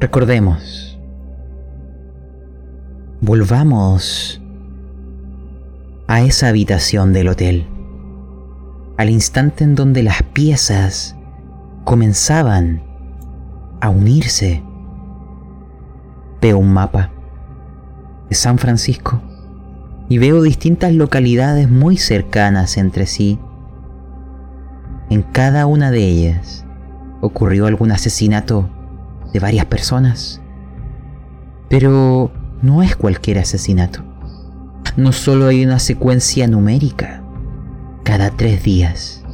Recordemos. Volvamos a esa habitación del hotel. Al instante en donde las piezas comenzaban a unirse. Veo un mapa de San Francisco y veo distintas localidades muy cercanas entre sí. En cada una de ellas ocurrió algún asesinato de varias personas. Pero no es cualquier asesinato. No solo hay una secuencia numérica cada tres días.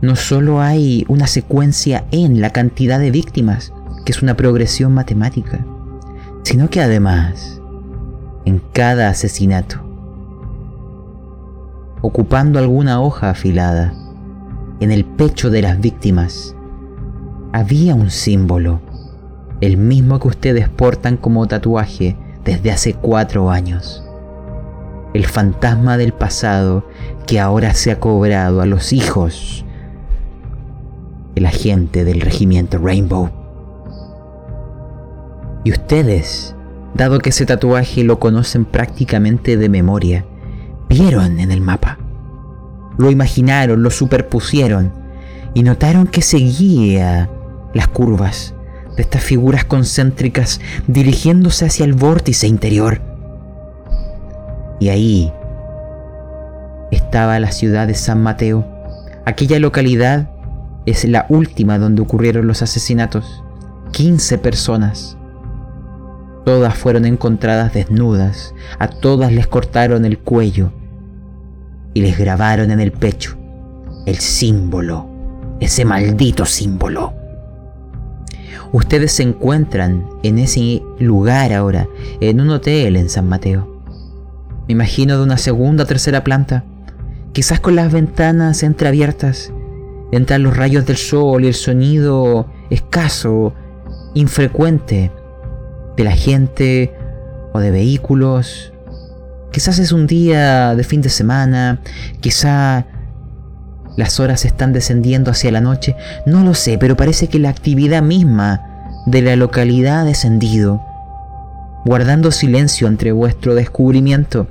No solo hay una secuencia en la cantidad de víctimas, que es una progresión matemática, sino que además, en cada asesinato, ocupando alguna hoja afilada, en el pecho de las víctimas, había un símbolo, el mismo que ustedes portan como tatuaje desde hace cuatro años. El fantasma del pasado que ahora se ha cobrado a los hijos el agente del regimiento Rainbow. Y ustedes, dado que ese tatuaje lo conocen prácticamente de memoria, vieron en el mapa. Lo imaginaron, lo superpusieron y notaron que seguía las curvas de estas figuras concéntricas dirigiéndose hacia el vórtice interior. Y ahí estaba la ciudad de San Mateo. Aquella localidad es la última donde ocurrieron los asesinatos. 15 personas. Todas fueron encontradas desnudas, a todas les cortaron el cuello y les grabaron en el pecho el símbolo, ese maldito símbolo. Ustedes se encuentran en ese lugar ahora, en un hotel en San Mateo. Me imagino de una segunda o tercera planta, quizás con las ventanas entreabiertas. Entran los rayos del sol y el sonido escaso, infrecuente de la gente o de vehículos. Quizás es un día de fin de semana, quizá las horas están descendiendo hacia la noche, no lo sé, pero parece que la actividad misma de la localidad ha descendido, guardando silencio entre vuestro descubrimiento.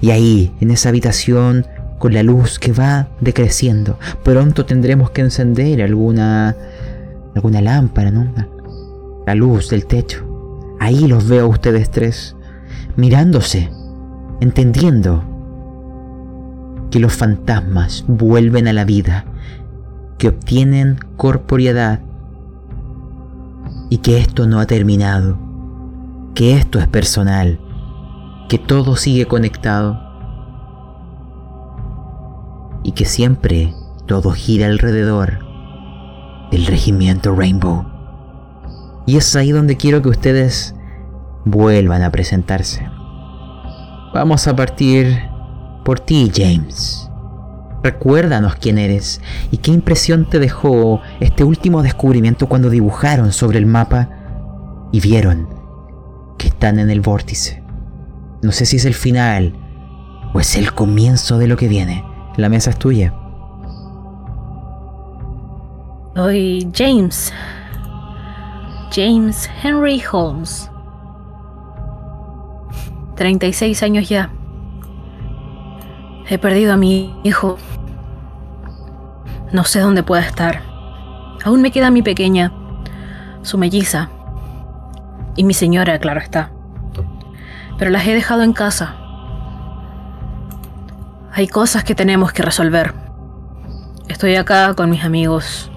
Y ahí, en esa habitación, con la luz que va decreciendo, pronto tendremos que encender alguna alguna lámpara, ¿no? La luz del techo. Ahí los veo a ustedes tres, mirándose, entendiendo que los fantasmas vuelven a la vida, que obtienen corporeidad y que esto no ha terminado, que esto es personal, que todo sigue conectado y que siempre todo gira alrededor del regimiento Rainbow. Y es ahí donde quiero que ustedes vuelvan a presentarse. Vamos a partir por ti, James. Recuérdanos quién eres y qué impresión te dejó este último descubrimiento cuando dibujaron sobre el mapa y vieron que están en el vórtice. No sé si es el final o es el comienzo de lo que viene. La mesa es tuya. Soy James. James Henry Holmes. 36 años ya. He perdido a mi hijo. No sé dónde pueda estar. Aún me queda mi pequeña, su melliza, y mi señora, claro está. Pero las he dejado en casa. Hay cosas que tenemos que resolver. Estoy acá con mis amigos,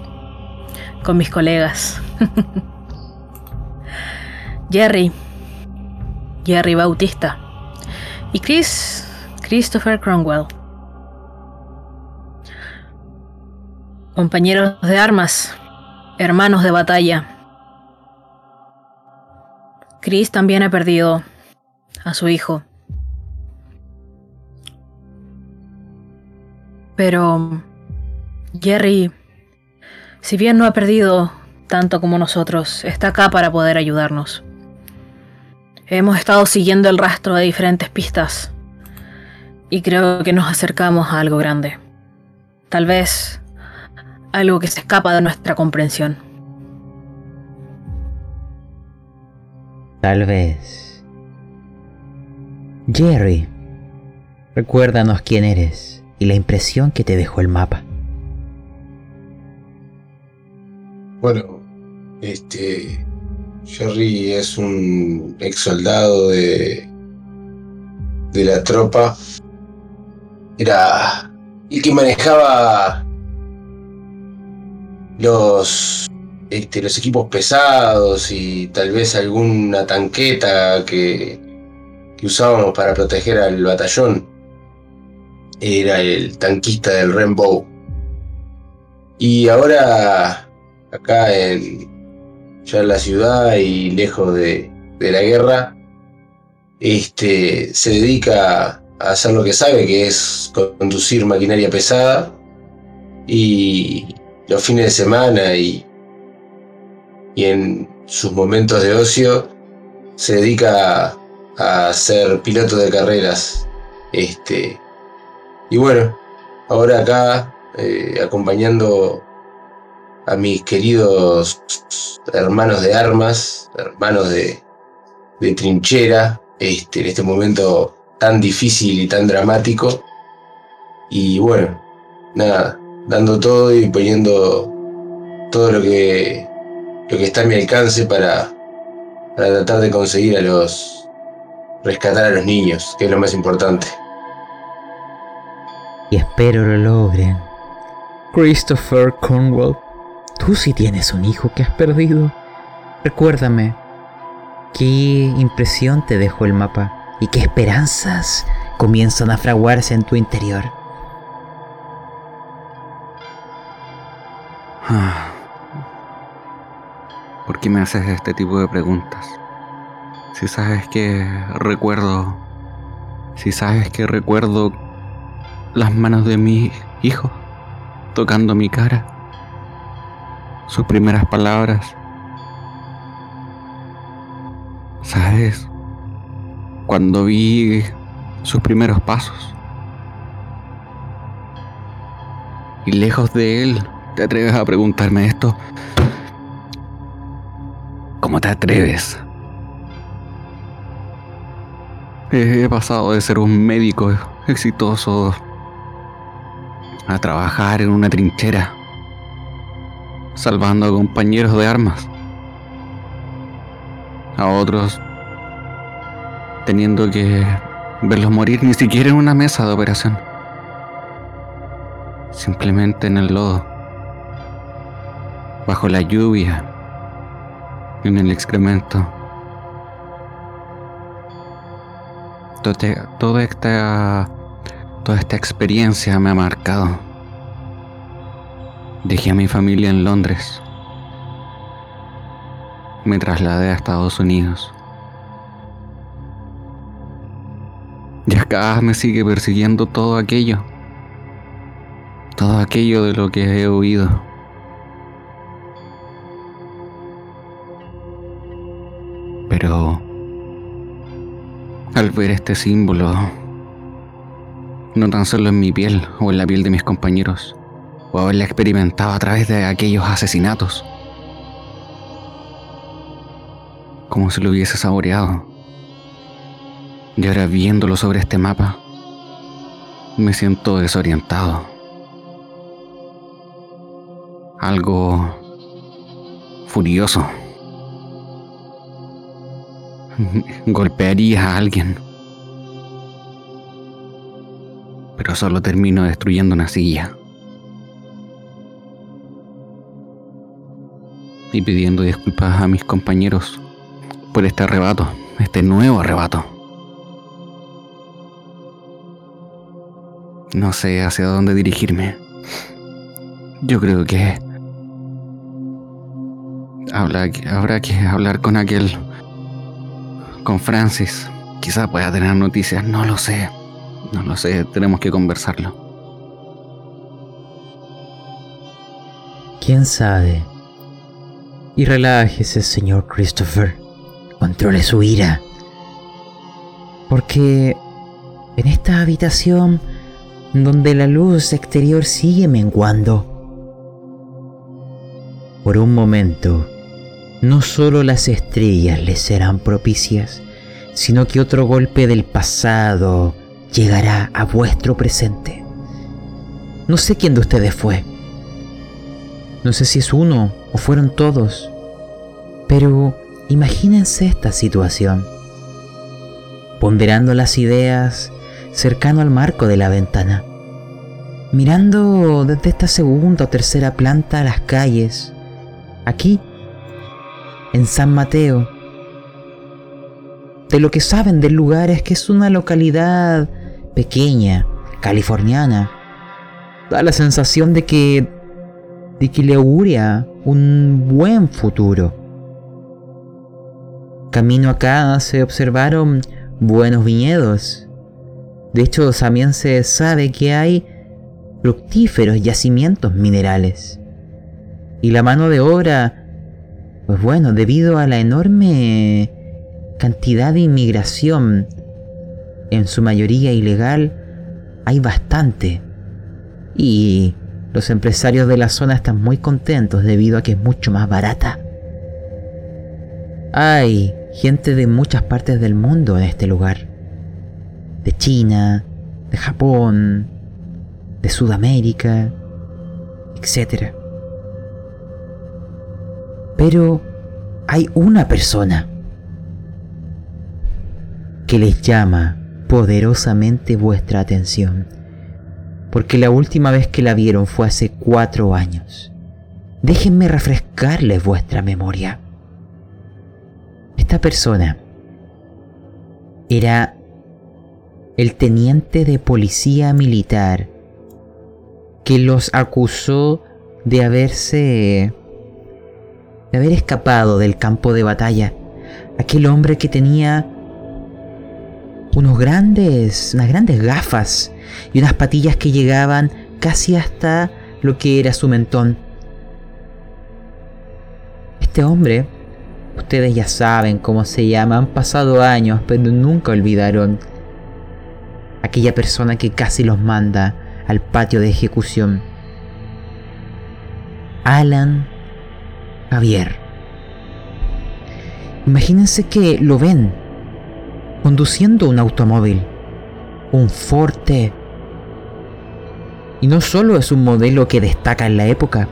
con mis colegas. Jerry, Jerry Bautista y Chris Christopher Cromwell. Compañeros de armas, hermanos de batalla. Chris también ha perdido a su hijo. Pero Jerry, si bien no ha perdido tanto como nosotros, está acá para poder ayudarnos. Hemos estado siguiendo el rastro de diferentes pistas y creo que nos acercamos a algo grande. Tal vez algo que se escapa de nuestra comprensión. Tal vez. Jerry, recuérdanos quién eres y la impresión que te dejó el mapa. Bueno, este. Jerry es un ex soldado de. de la tropa. Era el que manejaba los, este, los equipos pesados y tal vez alguna tanqueta que, usábamos para proteger al batallón. Era el tanquista del Rainbow. Y ahora, acá en ya en la ciudad y lejos de, de la guerra, este, se dedica a hacer lo que sabe, que es conducir maquinaria pesada. Y los fines de semana y, y en sus momentos de ocio se dedica a, ser piloto de carreras. Este, y bueno, ahora acá eh, acompañando a mis queridos hermanos de armas, hermanos de, de trinchera, este, en este momento tan difícil y tan dramático. Y bueno, nada, dando todo y poniendo todo lo que, lo que está a mi alcance para, para tratar de conseguir a los. rescatar a los niños, que es lo más importante. Y espero lo logren. Christopher Cornwall, tú sí tienes un hijo que has perdido. Recuérdame, ¿qué impresión te dejó el mapa y qué esperanzas comienzan a fraguarse en tu interior? ¿Por qué me haces este tipo de preguntas? Si sabes que recuerdo... Si sabes que recuerdo las manos de mi hijo tocando mi cara. Sus primeras palabras. ¿Sabes? Cuando vi sus primeros pasos. Y lejos de él ¿Te atreves a preguntarme esto? ¿Cómo te atreves? He pasado de ser un médico exitoso a trabajar en una trinchera, salvando a compañeros de armas, a otros teniendo que verlos morir ni siquiera en una mesa de operación, simplemente en el lodo bajo la lluvia, en el excremento. Toda esta, toda esta experiencia me ha marcado. Dejé a mi familia en Londres. Me trasladé a Estados Unidos. Y acá me sigue persiguiendo todo aquello. Todo aquello de lo que he oído. Pero al ver este símbolo, no tan solo en mi piel o en la piel de mis compañeros, o haberla experimentado a través de aquellos asesinatos, como si lo hubiese saboreado. Y ahora viéndolo sobre este mapa, me siento desorientado. Algo furioso. golpearía a alguien. Pero solo termino destruyendo una silla. Y pidiendo disculpas a mis compañeros por este arrebato, este nuevo arrebato. No sé hacia dónde dirigirme. Yo creo que habrá que hablar con aquel con Francis. Quizá pueda tener noticias, no lo sé. No lo sé, tenemos que conversarlo. ¿Quién sabe? Y relájese, señor Christopher. Controle su ira. Porque en esta habitación donde la luz exterior sigue menguando, por un momento no solo las estrellas les serán propicias, sino que otro golpe del pasado llegará a vuestro presente. No sé quién de ustedes fue. No sé si es uno o fueron todos. Pero imagínense esta situación. Ponderando las ideas cercano al marco de la ventana. Mirando desde esta segunda o tercera planta a las calles. Aquí, en San Mateo. De lo que saben del lugar es que es una localidad pequeña, californiana. Da la sensación de que de que le auguria un buen futuro. Camino acá se observaron buenos viñedos. De hecho, también se sabe que hay fructíferos yacimientos minerales. Y la mano de obra, pues bueno, debido a la enorme cantidad de inmigración, en su mayoría ilegal, hay bastante. Y los empresarios de la zona están muy contentos debido a que es mucho más barata. Hay gente de muchas partes del mundo en este lugar. De China, de Japón, de Sudamérica, etc. Pero hay una persona que les llama poderosamente vuestra atención porque la última vez que la vieron fue hace cuatro años. Déjenme refrescarles vuestra memoria. Esta persona era el teniente de policía militar que los acusó de haberse de haber escapado del campo de batalla. Aquel hombre que tenía unos grandes, unas grandes gafas y unas patillas que llegaban casi hasta lo que era su mentón. Este hombre, ustedes ya saben cómo se llama, han pasado años, pero nunca olvidaron aquella persona que casi los manda al patio de ejecución. Alan Javier. Imagínense que lo ven conduciendo un automóvil un Forte. Y no solo es un modelo que destaca en la época,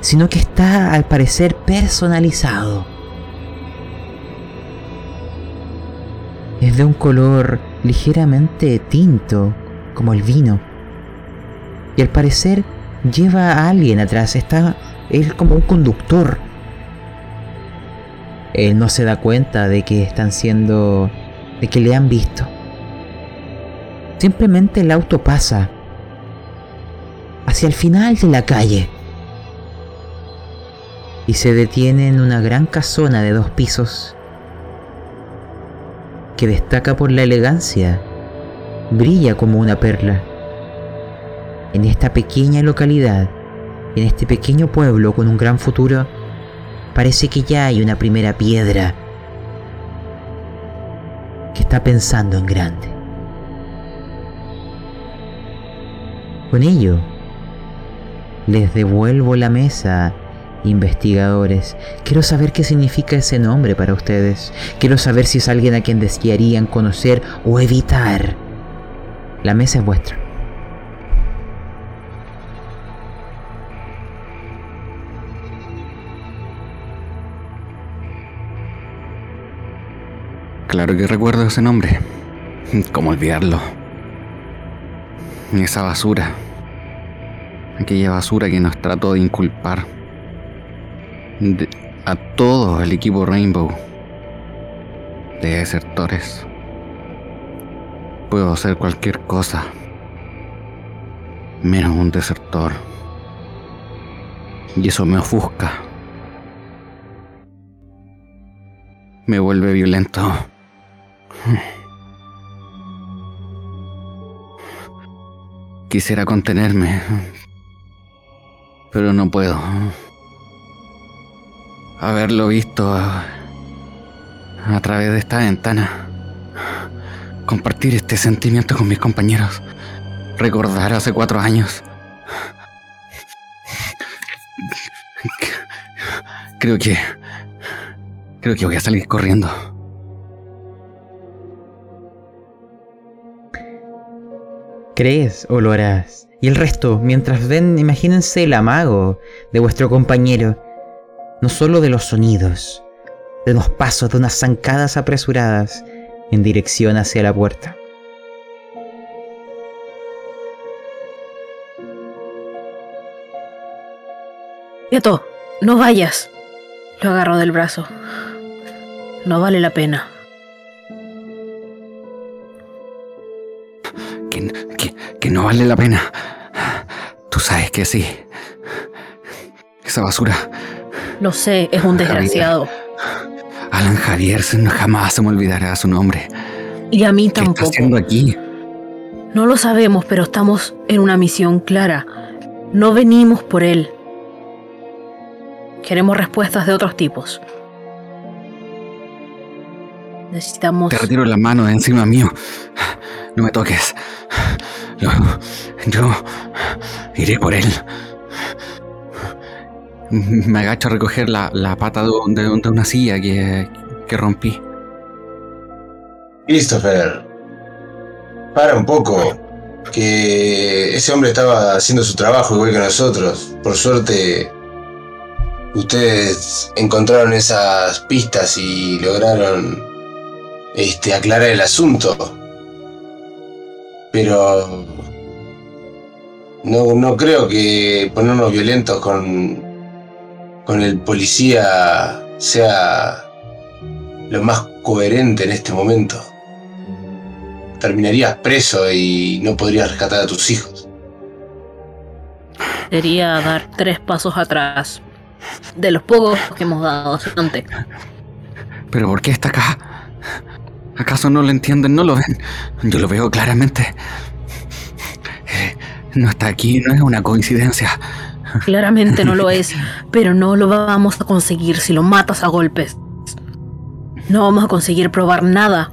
sino que está al parecer personalizado. Es de un color ligeramente tinto, como el vino. Y al parecer lleva a alguien atrás, está él como un conductor. Él no se da cuenta de que están siendo, de que le han visto. Simplemente el auto pasa hacia el final de la calle y se detiene en una gran casona de dos pisos que destaca por la elegancia, brilla como una perla. En esta pequeña localidad, en este pequeño pueblo con un gran futuro, parece que ya hay una primera piedra que está pensando en grande. Con ello, les devuelvo la mesa, investigadores. Quiero saber qué significa ese nombre para ustedes. Quiero saber si es alguien a quien desearían conocer o evitar. La mesa es vuestra. Claro que recuerdo ese nombre. ¿Cómo olvidarlo? esa basura, aquella basura que nos trató de inculpar a todo el equipo Rainbow de desertores. Puedo hacer cualquier cosa, menos un desertor. Y eso me ofusca. Me vuelve violento. Quisiera contenerme, pero no puedo. Haberlo visto a, través de esta ventana. Compartir este sentimiento con mis compañeros. Recordar hace cuatro años. Creo que Creo que voy a salir corriendo. ¿Crees o lo harás? Y el resto, mientras ven, imagínense el amago de vuestro compañero, no solo de los sonidos, de los pasos de unas zancadas apresuradas en dirección hacia la puerta. Quieto, no vayas. Lo agarro del brazo. No vale la pena. Que, que- no vale la pena. Tú sabes que sí. Esa basura. Lo sé, es un desgraciado. Alan Javier jamás se me olvidará su nombre. Y a mí ¿Qué está tampoco. haciendo aquí? No lo sabemos, pero estamos en una misión clara. No venimos por él. Queremos respuestas de otros tipos. Necesitamos... Te retiro la mano de encima mío. No me toques. Yo, yo iré por él. Me agacho a recoger la, la pata de, de- de una silla que, que rompí. Christopher, para un poco. Que ese hombre estaba haciendo su trabajo igual que nosotros. Por suerte, ustedes encontraron esas pistas y lograron este, aclarar el asunto. Pero no, no creo que ponernos violentos con, con el policía sea lo más coherente en este momento terminarías preso y no podrías rescatar a tus hijos. Sería dar tres pasos atrás de los pocos que hemos dado antes. ¿Pero por qué está acá? ¿Acaso no lo entienden? ¿No lo ven? Yo lo veo claramente. Eh, No está aquí, no es una coincidencia. Claramente no lo es, pero no lo vamos a conseguir si lo matas a golpes. No vamos a conseguir probar nada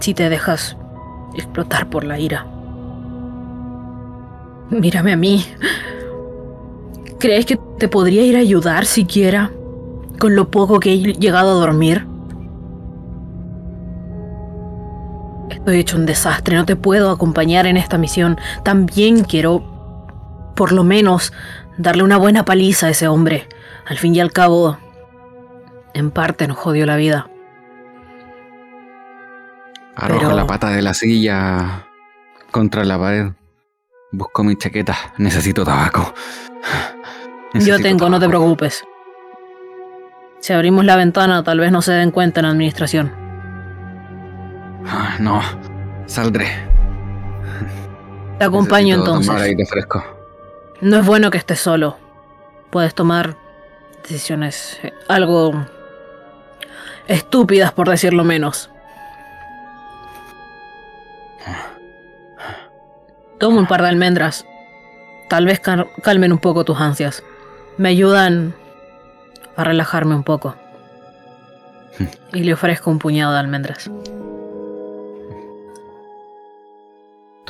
si te dejas explotar por la ira. Mírame a mí. ¿Crees que te podría ir a ayudar siquiera con lo poco que he llegado a dormir? Estoy hecho un desastre, no te puedo acompañar en esta misión. También quiero, por lo menos, darle una buena paliza a ese hombre. Al fin y al cabo, en parte nos jodió la vida. Arrojo Pero- la pata de la silla contra la pared. Busco mi chaqueta. Necesito tabaco. Yo tengo, no te preocupes. Si abrimos la ventana, tal vez no se den cuenta en la administración. Ah, No, saldré. Te acompaño Necesito tomar entonces. aire fresco. No es bueno que estés solo. Puedes tomar decisiones eh, algo estúpidas, por decirlo menos. Toma un par de almendras. Tal vez cal- calmen un poco tus ansias. Me ayudan a relajarme un poco. Y le ofrezco un puñado de almendras.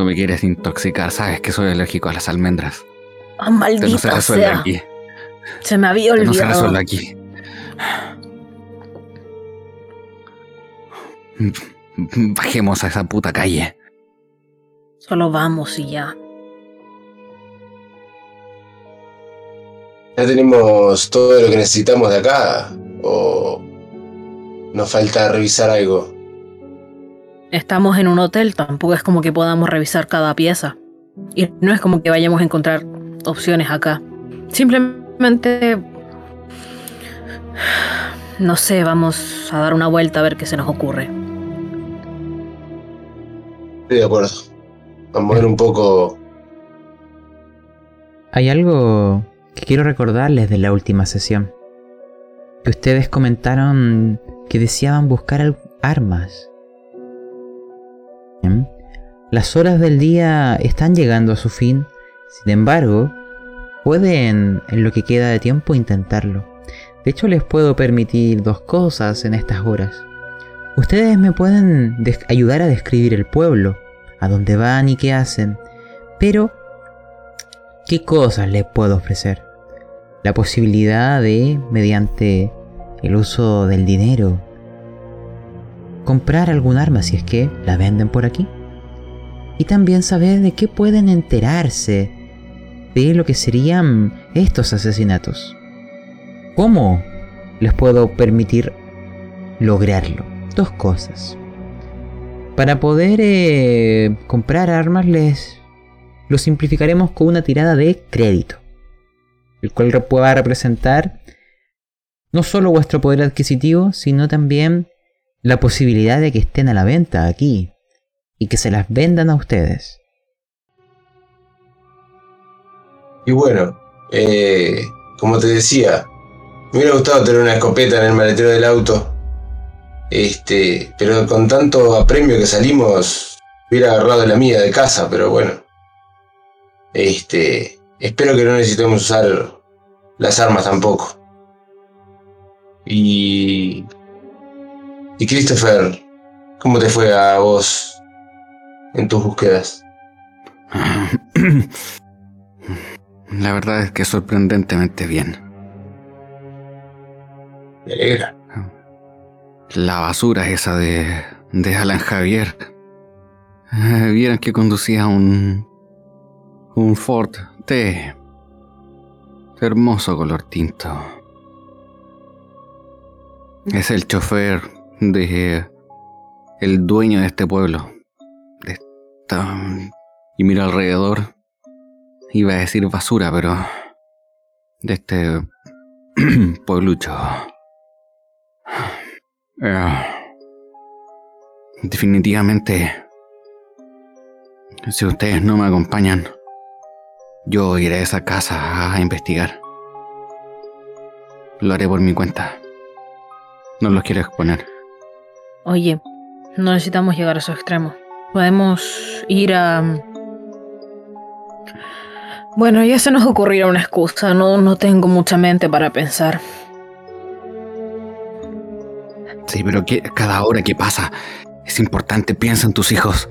Tú me quieres intoxicar, sabes que soy alérgico a las almendras. ¡Ah, Esto no se maldita resuelve sea! aquí. Se me había Esto no se olvidado. resuelve aquí. Bajemos a esa puta calle. Solo vamos y ya. ¿Ya tenemos todo lo que necesitamos de acá? ¿O nos falta revisar algo? Estamos en un hotel, tampoco es como que podamos revisar cada pieza. Y no es como que vayamos a encontrar opciones acá. Simplemente... No sé, vamos a dar una vuelta a ver qué se nos ocurre. Estoy de acuerdo. Vamos a ver un poco. Hay algo que quiero recordarles de la última sesión. Que ustedes comentaron que deseaban buscar armas. Las horas del día están llegando a su fin. Sin embargo, pueden, en lo que queda de tiempo, intentarlo. De hecho, les puedo permitir dos cosas en estas horas. Ustedes me pueden ayudar a describir el pueblo, a dónde van y qué hacen. Pero ¿Qué cosas les puedo ofrecer? La posibilidad de, mediante el uso del dinero, comprar algún arma si es que la venden por aquí, y también saber de qué pueden enterarse de lo que serían estos asesinatos. ¿Cómo les puedo permitir lograrlo? Dos cosas. Para poder eh, comprar armas les lo simplificaremos con una tirada de crédito, el cual pueda representar no solo vuestro poder adquisitivo, sino también la posibilidad de que estén a la venta aquí y que se las vendan a ustedes. Y bueno, eh, como te decía, me hubiera gustado tener una escopeta en el maletero del auto. Este, pero con tanto apremio que salimos, hubiera agarrado la mía de casa, pero bueno. Este, espero que no necesitemos usar las armas tampoco. Y. Y Christopher, ¿cómo te fue a vos en tus búsquedas? La verdad es que sorprendentemente bien. Me alegra. La basura esa de, de Alan Javier. Vieron que conducía un. un Ford T. Hermoso color tinto. Es el chofer de. el dueño de este pueblo. De esta. Y mira alrededor. Iba a decir basura, pero. de este. pueblucho. Eh, definitivamente. Si ustedes no me acompañan, yo iré a esa casa a investigar. Lo haré por mi cuenta. No los quiero exponer. Oye, no necesitamos llegar a esos extremos. Podemos ir a... Bueno, ya se nos ocurrirá una excusa. No, no tengo mucha mente para pensar. Sí, pero que cada hora que pasa es importante. Piensa en tus hijos.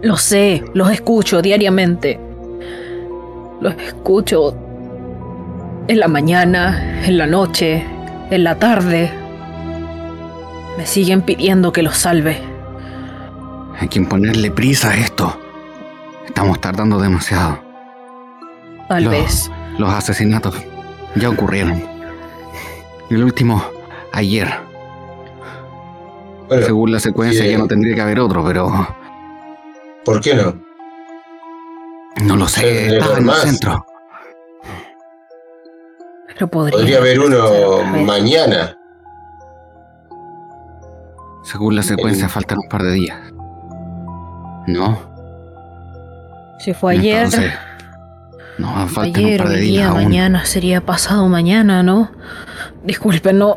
Lo sé, los escucho diariamente. Los escucho en la mañana, en la noche, en la tarde. Me siguen pidiendo que los salve. Hay que ponerle prisa a esto. Estamos tardando demasiado. Tal Los- vez. Los asesinatos ya ocurrieron. El último, ayer. Bueno, Según la secuencia ya no tendría que haber otro, pero ¿por qué no? no lo sé. Estaba en el centro. Pero podría, Podría haber uno mañana. Según la secuencia El- faltan un par de días. ¿No? Si fue ayer, Entonces, no, faltan ayer, un par de días día, aún. mañana, sería pasado mañana, ¿no? Disculpe, no.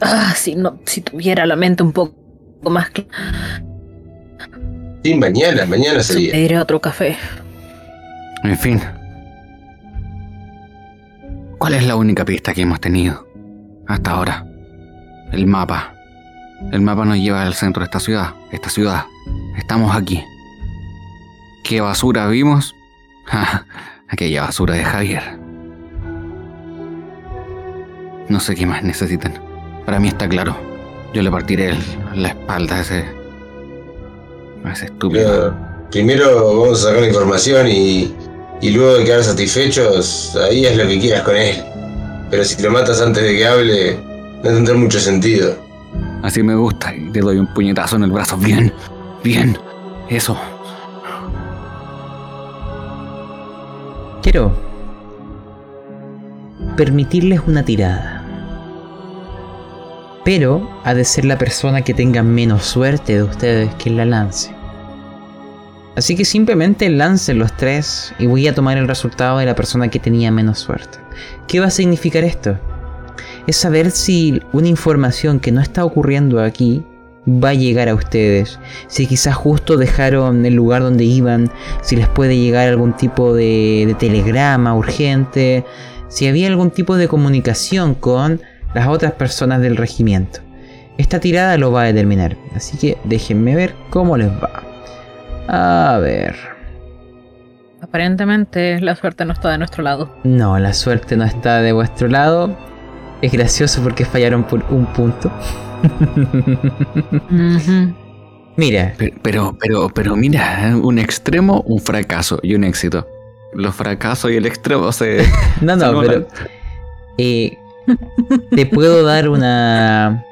Ah, si no, si tuviera la mente un poco más clara, Sí, mañana, mañana sería. pediré otro café. En fin. ¿Cuál es la única pista que hemos tenido hasta ahora? El mapa. El mapa nos lleva al centro de esta ciudad. Esta ciudad. Estamos aquí. ¿Qué basura vimos? Aquella basura de Javier. No sé qué más necesitan. Para mí está claro. Yo le partiré el- la espalda a ese. a ese estúpido. Primero vamos a sacar la información y, y luego de quedar satisfechos, ahí es lo que quieras con él. Pero si lo matas antes de que hable, no tendrá mucho sentido. Así me gusta y te doy un puñetazo en el brazo. Bien, bien. Eso. Quiero permitirles una tirada. Pero ha de ser la persona que tenga menos suerte de ustedes quien la lance. Así que simplemente lancen los tres y voy a tomar el resultado de la persona que tenía menos suerte. ¿Qué va a significar esto? Es saber si una información que no está ocurriendo aquí va a llegar a ustedes. Si quizás justo dejaron el lugar donde iban, si les puede llegar algún tipo de, de telegrama urgente, si había algún tipo de comunicación con las otras personas del regimiento. Esta tirada lo va a determinar, así que déjenme ver cómo les va. A ver. Aparentemente la suerte no está de nuestro lado. No, la suerte no está de vuestro lado. Es gracioso porque fallaron por un punto. Mira. Pero, pero, pero, mira, un extremo, un fracaso y un éxito. Los fracasos y el extremo se. no, no, pero. Eh, te puedo dar una.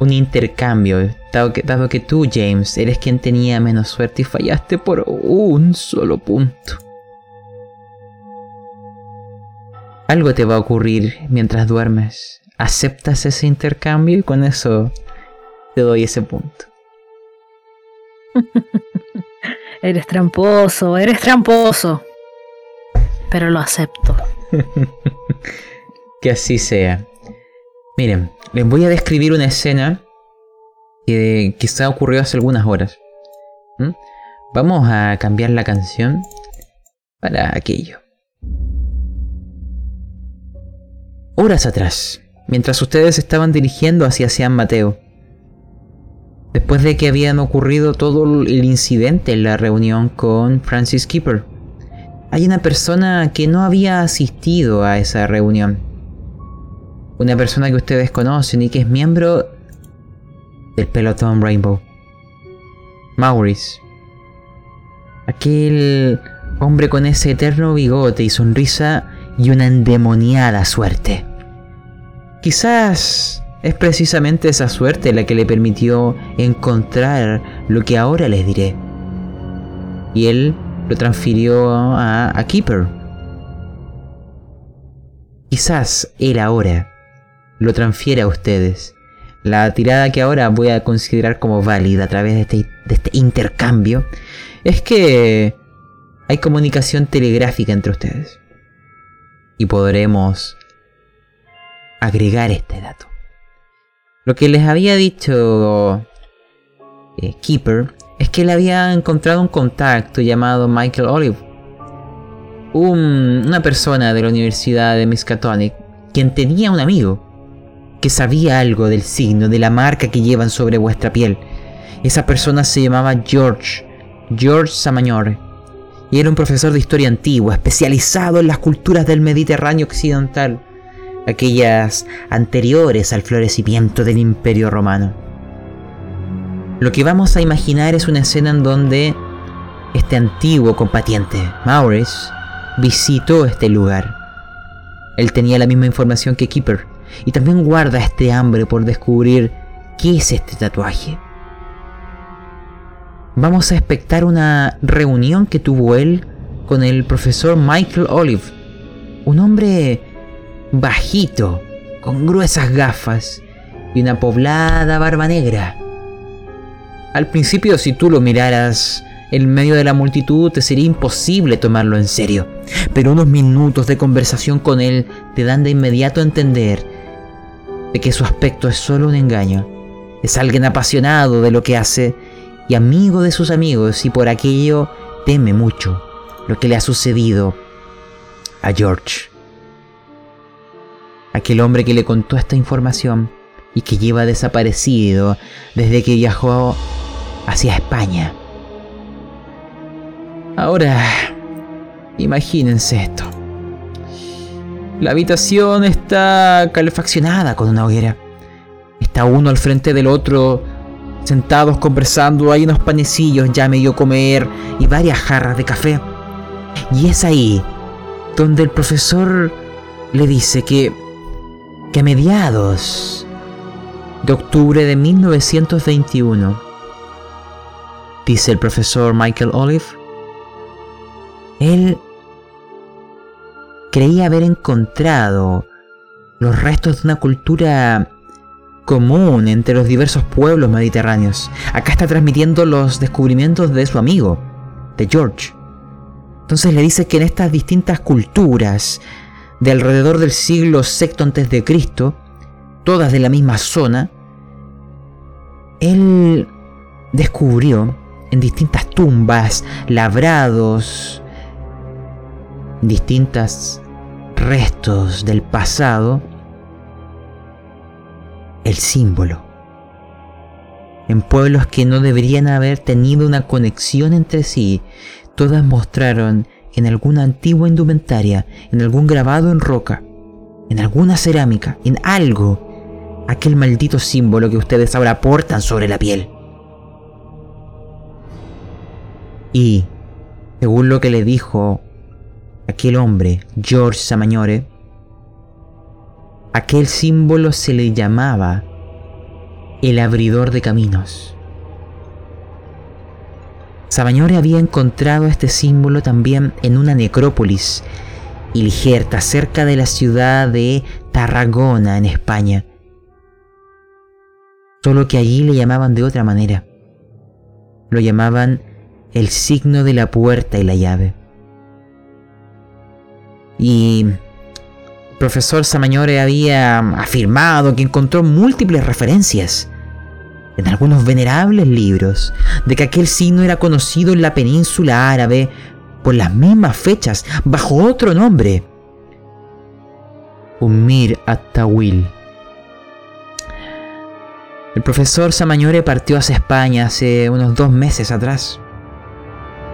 Un intercambio. Dado que, dado que tú, James, eres quien tenía menos suerte y fallaste por un solo punto. Algo te va a ocurrir mientras duermes. ¿Aceptas ese intercambio? Y con eso te doy ese punto. eres tramposo, eres tramposo. Pero lo acepto. que así sea. Miren, les voy a describir una escena que quizá ocurrió hace algunas horas. ¿Mm? Vamos a cambiar la canción para aquello. Horas atrás, mientras ustedes estaban dirigiendo hacia San Mateo, después de que habían ocurrido todo el incidente en la reunión con Francis Keeper. Hay una persona que no había asistido a esa reunión. Una persona que ustedes conocen y que es miembro del pelotón Rainbow. Maurice. Aquel hombre con ese eterno bigote y sonrisa y una endemoniada suerte. Quizás es precisamente esa suerte la que le permitió encontrar lo que ahora les diré. Y él lo transfirió a, Keeper. Quizás él ahora lo transfiere a ustedes. La tirada que ahora voy a considerar como válida a través de este, de este intercambio es que hay comunicación telegráfica entre ustedes. Y podremos agregar este dato. Lo que les había dicho eh, Keeper es que él había encontrado un contacto llamado Michael Olive, una persona de la Universidad de Miskatonic, quien tenía un amigo que sabía algo del signo, de la marca que llevan sobre vuestra piel. Esa persona se llamaba George, George Samagnore, y era un profesor de historia antigua, especializado en las culturas del Mediterráneo occidental aquellas anteriores al florecimiento del Imperio Romano. Lo que vamos a imaginar es una escena en donde este antiguo combatiente, Maurice, visitó este lugar. Él tenía la misma información que Keeper y también guarda este hambre por descubrir qué es este tatuaje. Vamos a expectar una reunión que tuvo él con el profesor Michael Olive, un hombre bajito, con gruesas gafas y una poblada barba negra. Al principio si tú lo miraras en medio de la multitud te sería imposible tomarlo en serio, pero unos minutos de conversación con él te dan de inmediato a entender de que su aspecto es solo un engaño. Es alguien apasionado de lo que hace y amigo de sus amigos y por aquello teme mucho lo que le ha sucedido a George aquel hombre que le contó esta información y que lleva desaparecido desde que viajó hacia España. Ahora, imagínense esto. La habitación está calefaccionada con una hoguera. Está uno al frente del otro, sentados conversando, hay unos panecillos ya medio comer y varias jarras de café. Y es ahí donde el profesor le dice que que a mediados de octubre de 1921, dice el profesor Michael Olive, él creía haber encontrado los restos de una cultura común entre los diversos pueblos mediterráneos. Acá está transmitiendo los descubrimientos de su amigo, de George. Entonces le dice que en estas distintas culturas de alrededor del siglo VI a.C., todas de la misma zona, él descubrió en distintas tumbas, labrados, distintos restos del pasado, el símbolo. En pueblos que no deberían haber tenido una conexión entre sí, todas mostraron en alguna antigua indumentaria, en algún grabado en roca, en alguna cerámica, en algo, aquel maldito símbolo que ustedes ahora portan sobre la piel. Y, según lo que le dijo aquel hombre, George Samañore, aquel símbolo se le llamaba el abridor de caminos. Samañore había encontrado este símbolo también en una necrópolis Iligerta, cerca de la ciudad de Tarragona, en España. Solo que allí le llamaban de otra manera. Lo llamaban el signo de la puerta y la llave. Y el profesor Samañore había afirmado que encontró múltiples referencias en algunos venerables libros de que aquel signo era conocido en la península árabe por las mismas fechas, bajo otro nombre. Umir Attawil. El profesor Samañore partió hacia España hace unos dos meses atrás.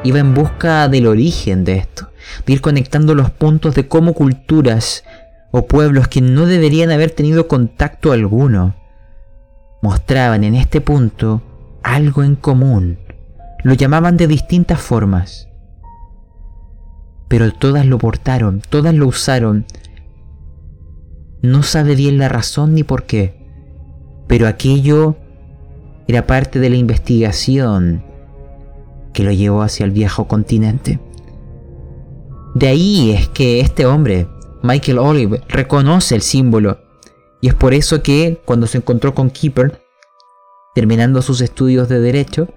Iba en busca del origen de esto, de ir conectando los puntos de cómo culturas o pueblos que no deberían haber tenido contacto alguno mostraban en este punto algo en común. Lo llamaban de distintas formas pero todas lo portaron, todas lo usaron. No sabe bien la razón ni por qué, pero aquello era parte de la investigación que lo llevó hacia el viejo continente. De ahí es que este hombre, Michael Olive, reconoce el símbolo, y es por eso que cuando se encontró con Keeper, terminando sus estudios de derecho,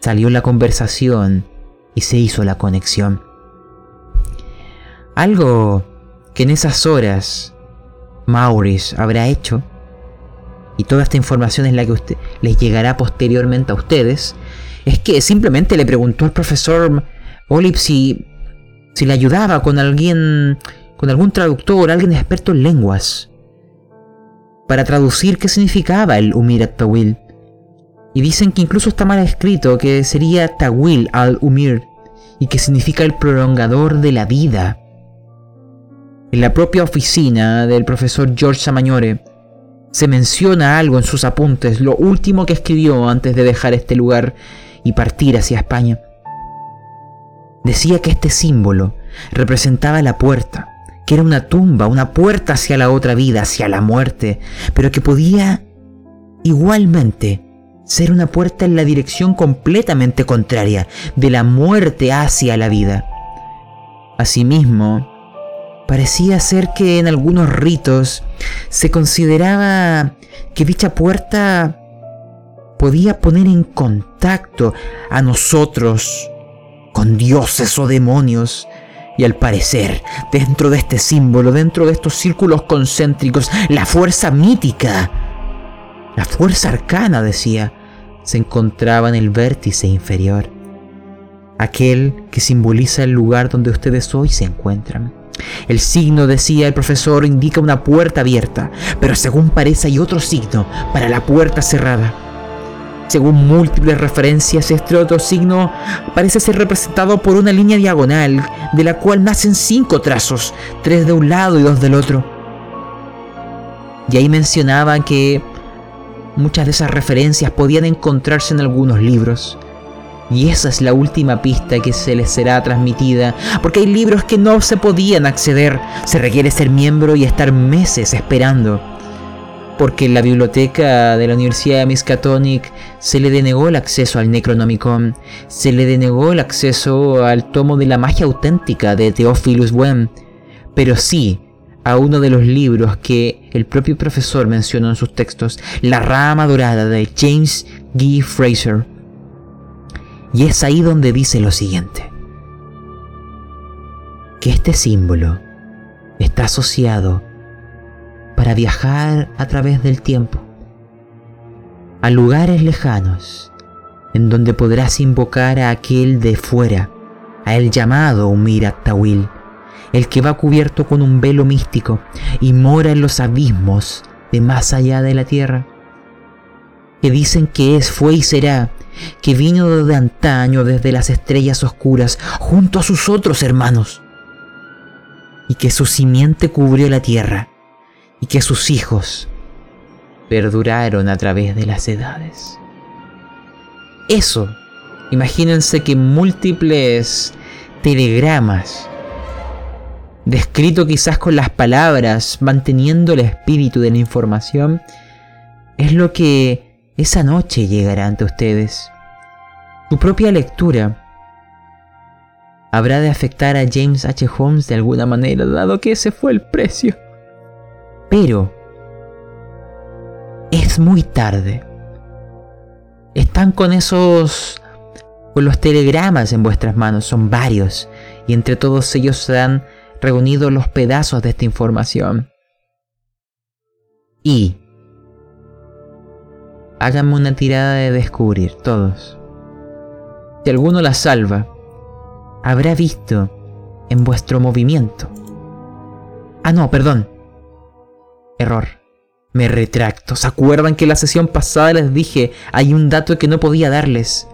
salió la conversación y se hizo la conexión. Algo que en esas horas Maurice habrá hecho, y toda esta información es la que les llegará posteriormente a ustedes, es que simplemente le preguntó al profesor Olive si, si le ayudaba con alguien, con algún traductor, alguien experto en lenguas, para traducir qué significaba el Umirat Tawil. Y dicen que incluso está mal escrito, que sería Tawil al-Umir, y que significa el prolongador de la vida. En la propia oficina del profesor George Samañore se menciona algo en sus apuntes, lo último que escribió antes de dejar este lugar y partir hacia España. Decía que este símbolo representaba la puerta, que era una tumba, una puerta hacia la otra vida, hacia la muerte, pero que podía igualmente ser una puerta en la dirección completamente contraria, de la muerte hacia la vida. Asimismo, parecía ser que en algunos ritos se consideraba que dicha puerta podía poner en contacto a nosotros con dioses o demonios. Y al parecer, dentro de este símbolo, dentro de estos círculos concéntricos, la fuerza mítica, la fuerza arcana, decía, se encontraba en el vértice inferior, aquel que simboliza el lugar donde ustedes hoy se encuentran. El signo, decía el profesor, indica una puerta abierta, pero según parece hay otro signo para la puerta cerrada. Según múltiples referencias, este otro signo parece ser representado por una línea diagonal, de la cual nacen cinco trazos, tres de un lado y dos del otro. Y ahí mencionaba que Muchas de esas referencias podían encontrarse en algunos libros. Y esa es la última pista que se les será transmitida, porque hay libros que no se podían acceder, se requiere ser miembro y estar meses esperando. Porque la biblioteca de la Universidad de Miskatonic se le denegó el acceso al Necronomicon, se le denegó el acceso al tomo de la magia auténtica de Theophilus Wem, pero sí a uno de los libros que el propio profesor mencionó en sus textos, La rama dorada de James G. Fraser. Y es ahí donde dice lo siguiente, que este símbolo está asociado para viajar a través del tiempo, a lugares lejanos, en donde podrás invocar a aquel de fuera, a el llamado Umirat Tawil, el que va cubierto con un velo místico y mora en los abismos de más allá de la tierra, que dicen que es, fue y será, que vino desde antaño, desde las estrellas oscuras, junto a sus otros hermanos, y que su simiente cubrió la tierra y que sus hijos perduraron a través de las edades. Eso, imagínense que múltiples telegramas, descrito quizás con las palabras, manteniendo el espíritu de la información, es lo que esa noche llegará ante ustedes. Tu propia lectura habrá de afectar a James H. Holmes de alguna manera, dado que ese fue el precio. Pero es muy tarde. Están con esos... con los telegramas en vuestras manos, son varios, y entre todos ellos se han reunido los pedazos de esta información. Y... Háganme una tirada de descubrir, todos. Si alguno la salva, habrá visto en vuestro movimiento. Ah, no, perdón. Error. Me retracto. ¿Se acuerdan que la sesión pasada les dije hay un dato que no podía darles?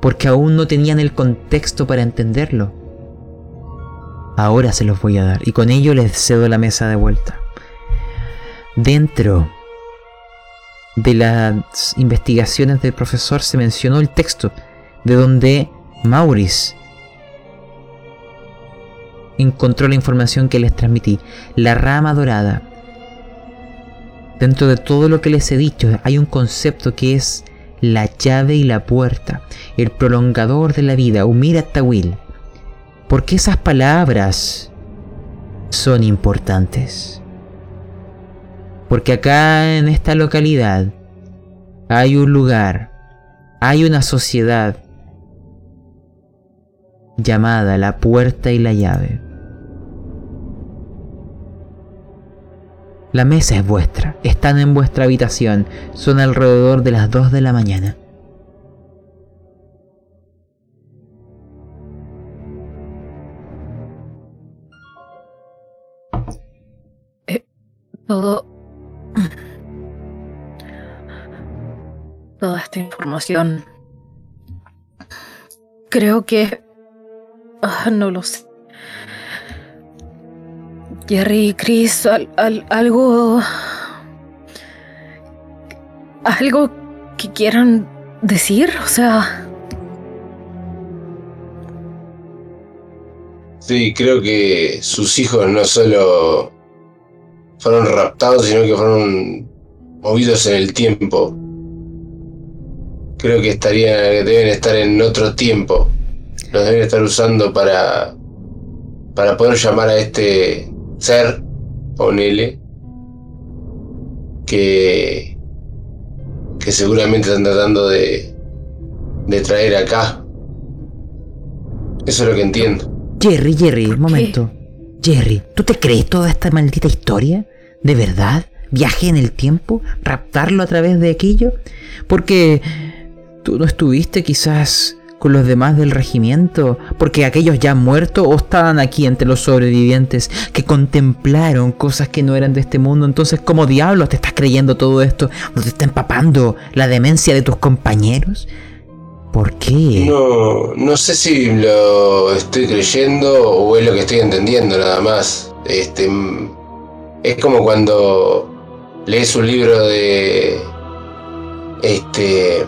Porque aún no tenían el contexto para entenderlo. Ahora se los voy a dar y con ello les cedo la mesa de vuelta. Dentro de las investigaciones del profesor se mencionó el texto de donde Maurice encontró la información que les transmití. La rama dorada. Dentro de todo lo que les he dicho hay un concepto que es la llave y la puerta, el prolongador de la vida, Umira Tawil. ¿Por qué esas palabras son importantes? Porque acá en esta localidad hay un lugar, hay una sociedad llamada la puerta y la llave. La mesa es vuestra, están en vuestra habitación, son alrededor de las 2 de la mañana. Eh, todo... Toda esta información... Creo que... Ah, no lo sé. Jerry y Chris, algo... Algo que quieran decir, o sea... Sí, creo que sus hijos no solo fueron raptados, sino que fueron movidos en el tiempo. Creo que estarían, deben estar en otro tiempo. Los deben estar usando para, para poder llamar a este ser, ponele, que, que seguramente están tratando de, de traer acá. Eso es lo que entiendo. Jerry, Jerry, un momento. Jerry, ¿tú te crees toda esta maldita historia? ¿De verdad? ¿Viaje en el tiempo? ¿Raptarlo a través de aquello? Porque tú no estuviste quizás con los demás del regimiento, porque aquellos ya muertos o estaban aquí entre los sobrevivientes que contemplaron cosas que no eran de este mundo. Entonces, ¿cómo diablos te estás creyendo todo esto? ¿No te está empapando la demencia de tus compañeros? ¿Por qué? No, no sé si lo estoy creyendo o es lo que estoy entendiendo nada más. Este, es como cuando lees un libro de este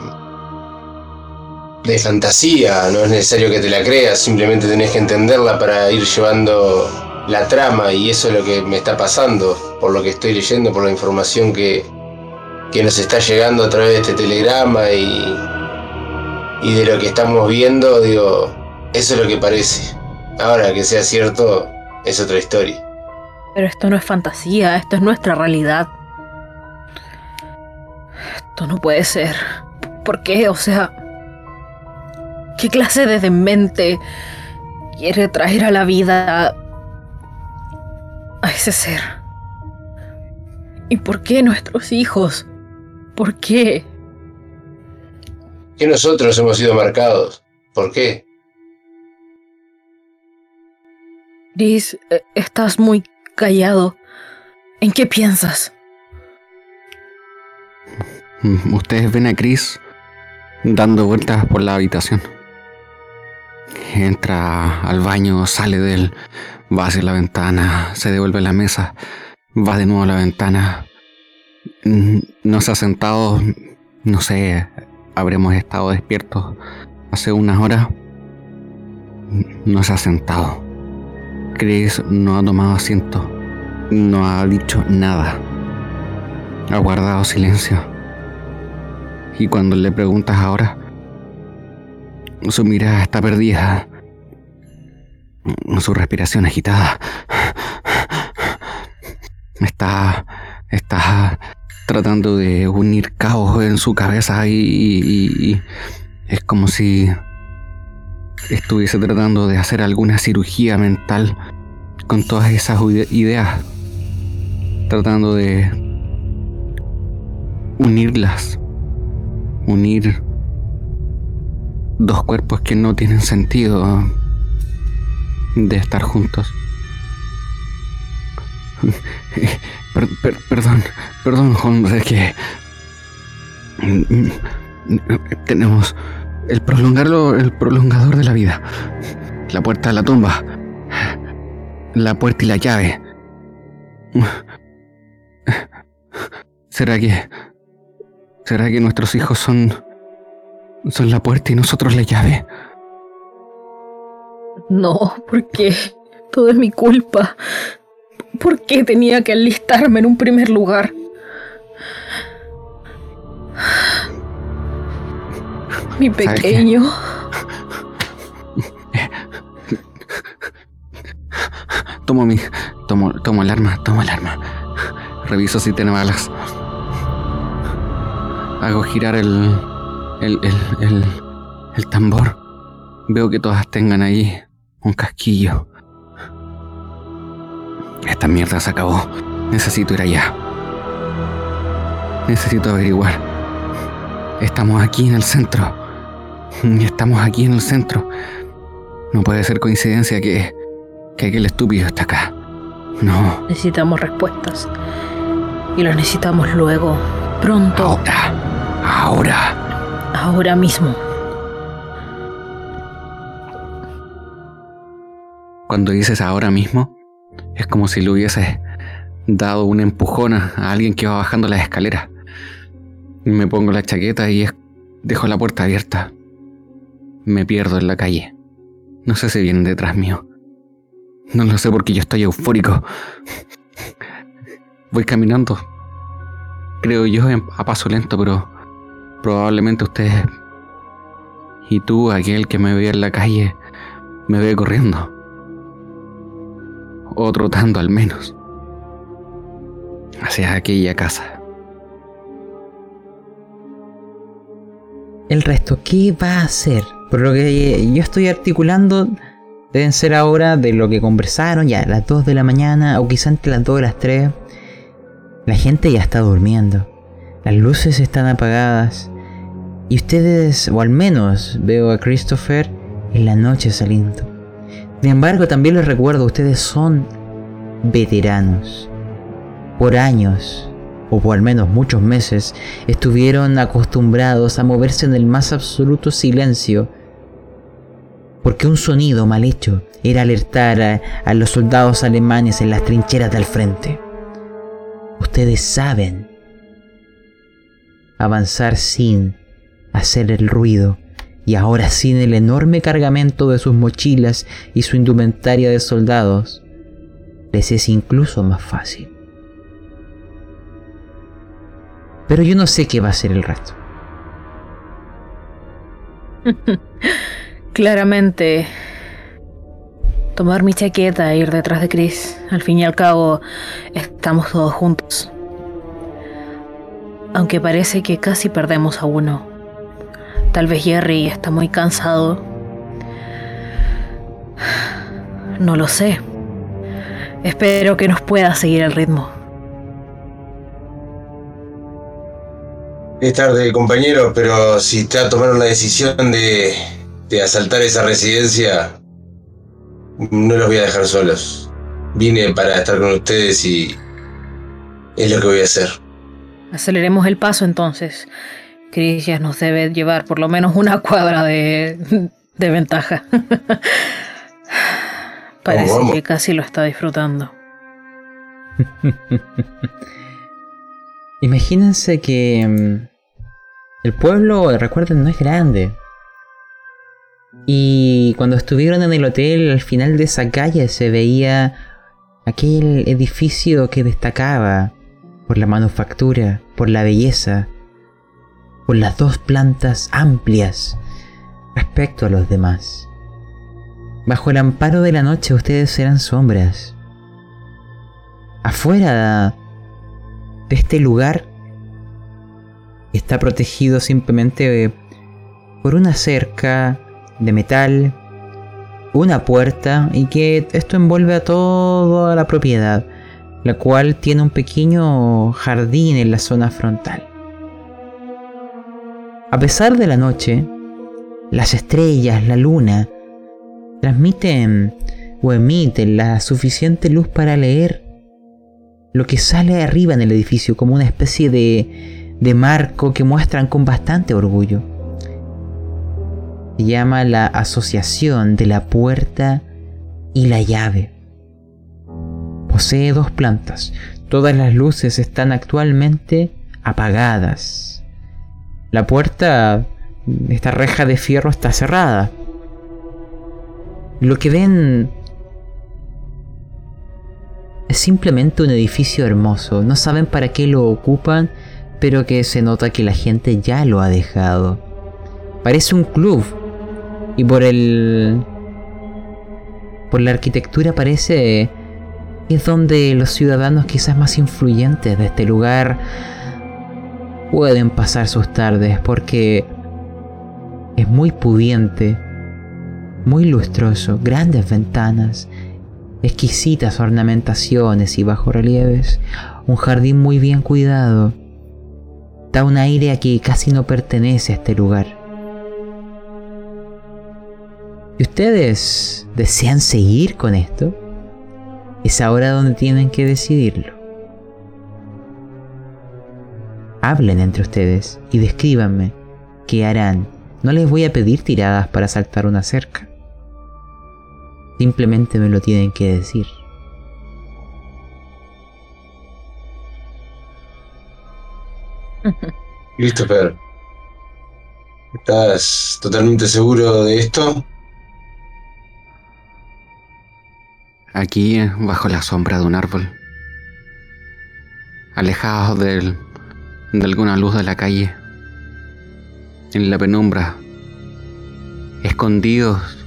de fantasía, no es necesario que te la creas, simplemente tenés que entenderla para ir llevando la trama y eso es lo que me está pasando, por lo que estoy leyendo, por la información que, que nos está llegando a través de este telegrama y, y de lo que estamos viendo, digo, eso es lo que parece. Ahora que sea cierto, es otra historia. Pero esto no es fantasía, esto es nuestra realidad. Esto no puede ser. ¿Por qué? O sea, ¿Qué clase de demente quiere traer a la vida a ese ser? ¿Y por qué nuestros hijos? ¿Por qué? Que nosotros hemos sido marcados. ¿Por qué? Chris, eh, estás muy callado. ¿En qué piensas? Ustedes ven a Chris dando vueltas por la habitación entra al baño, sale de él, Va hacia la ventana, se devuelve a la mesa, va de nuevo a la ventana. Mm, No se ha sentado, no sé, habremos estado despiertos hace unas horas. No se ha sentado. Chris no ha tomado asiento, no ha dicho nada. Ha guardado silencio. Y cuando le preguntas ahora, su mirada está perdida, su respiración agitada. Está, está tratando de unir cabos en su cabeza y, es como si estuviese tratando de hacer alguna cirugía mental con todas esas ide- ideas, tratando de unirlas, unir dos cuerpos que no tienen sentido de estar juntos. Per- per- perdón, perdón, Holmes, es que tenemos el prolongarlo, el prolongador de la vida, la puerta de la tumba, la puerta y la llave. ¿Será que será que nuestros hijos son son la puerta y nosotros la llave? No, ¿por qué? Todo es mi culpa. ¿Por qué tenía que alistarme en un primer lugar? Mi pequeño. Tomo mi. Tomo, tomo el arma, tomo el arma. Reviso si tiene balas. Hago girar el. El. el. el, el tambor. Veo que todas tengan ahí un casquillo. Esta mierda se acabó. Necesito ir allá. Necesito averiguar. Estamos aquí en el centro. Estamos aquí en el centro. No puede ser coincidencia que que aquel estúpido está acá. No, Necesitamos respuestas. Y las necesitamos luego. Pronto. ahora, ahora. Ahora mismo. Cuando dices ahora mismo, es como si le hubieses dado un empujón a alguien que va bajando las escaleras. Me pongo la chaqueta y dejo la puerta abierta. Me pierdo en la calle. No sé si vienen detrás mío. No lo sé porque yo estoy eufórico. Voy caminando. Creo yo en- a paso lento, pero probablemente ustedes y tú, aquel que me ve en la calle, me ve corriendo. O trotando al menos. Hacia aquella casa. El resto, ¿qué va a hacer? Por lo que yo estoy articulando, deben ser ahora de lo que conversaron, ya las 2 de la mañana o quizá entre las 2 y las 3. La gente ya está durmiendo. Las luces están apagadas. Y ustedes, o al menos veo a Christopher en la noche saliendo. Sin embargo, también les recuerdo, ustedes son veteranos. Por años, o por al menos muchos meses, estuvieron acostumbrados a moverse en el más absoluto silencio, porque un sonido mal hecho era alertar a, a los soldados alemanes en las trincheras del frente. Ustedes saben avanzar sin hacer el ruido y ahora sin el enorme cargamento de sus mochilas y su indumentaria de soldados, les es incluso más fácil. Pero yo no sé qué va a ser el resto. Claramente, tomar mi chaqueta e ir detrás de Chris. Al fin y al cabo, estamos todos juntos. Aunque parece que casi perdemos a uno. Tal vez Jerry está muy cansado. No lo sé. Espero que nos pueda seguir el ritmo. Es tarde, compañero, pero si ya tomaron la decisión de, de asaltar esa residencia, no los voy a dejar solos. Vine para estar con ustedes y es lo que voy a hacer. Aceleremos el paso entonces. Chris ya nos debe llevar por lo menos una cuadra de, de ventaja. Parece vamos. que casi lo está disfrutando. Imagínense que mm, el pueblo, recuerden, no es grande. Y cuando estuvieron en el hotel, al final de esa calle se veía aquel edificio que destacaba por la manufactura, por la belleza, por las dos plantas amplias respecto a los demás. Bajo el amparo de la noche ustedes eran sombras. Afuera de este lugar está protegido simplemente eh, por una cerca de metal, una puerta y que esto envuelve a toda la propiedad, la cual tiene un pequeño jardín en la zona frontal. A pesar de la noche, las estrellas, la luna, transmiten o emiten la suficiente luz para leer lo que sale arriba en el edificio como una especie de, de marco que muestran con bastante orgullo. Se llama la Asociación de la Puerta y la Llave. Posee dos plantas. Todas las luces están actualmente apagadas. La puerta, esta reja de fierro está cerrada. Lo que ven es simplemente un edificio hermoso. No saben para qué lo ocupan, pero que se nota que la gente ya lo ha dejado. Parece un club. Y por el... Por la arquitectura parece es donde los ciudadanos quizás más influyentes de este lugar pueden pasar sus tardes porque es muy pudiente, muy lustroso, grandes ventanas, exquisitas ornamentaciones y bajorrelieves, un jardín muy bien cuidado. Da un aire a que casi no pertenece a este lugar. ¿Y ustedes desean seguir con esto? Es ahora donde tienen que decidirlo. Hablen entre ustedes y descríbanme qué harán. No les voy a pedir tiradas para saltar una cerca. Simplemente me lo tienen que decir. Pedro. ¿Estás totalmente seguro de esto? Aquí, bajo la sombra de un árbol. Alejados del, de alguna luz de la calle. En la penumbra. Escondidos.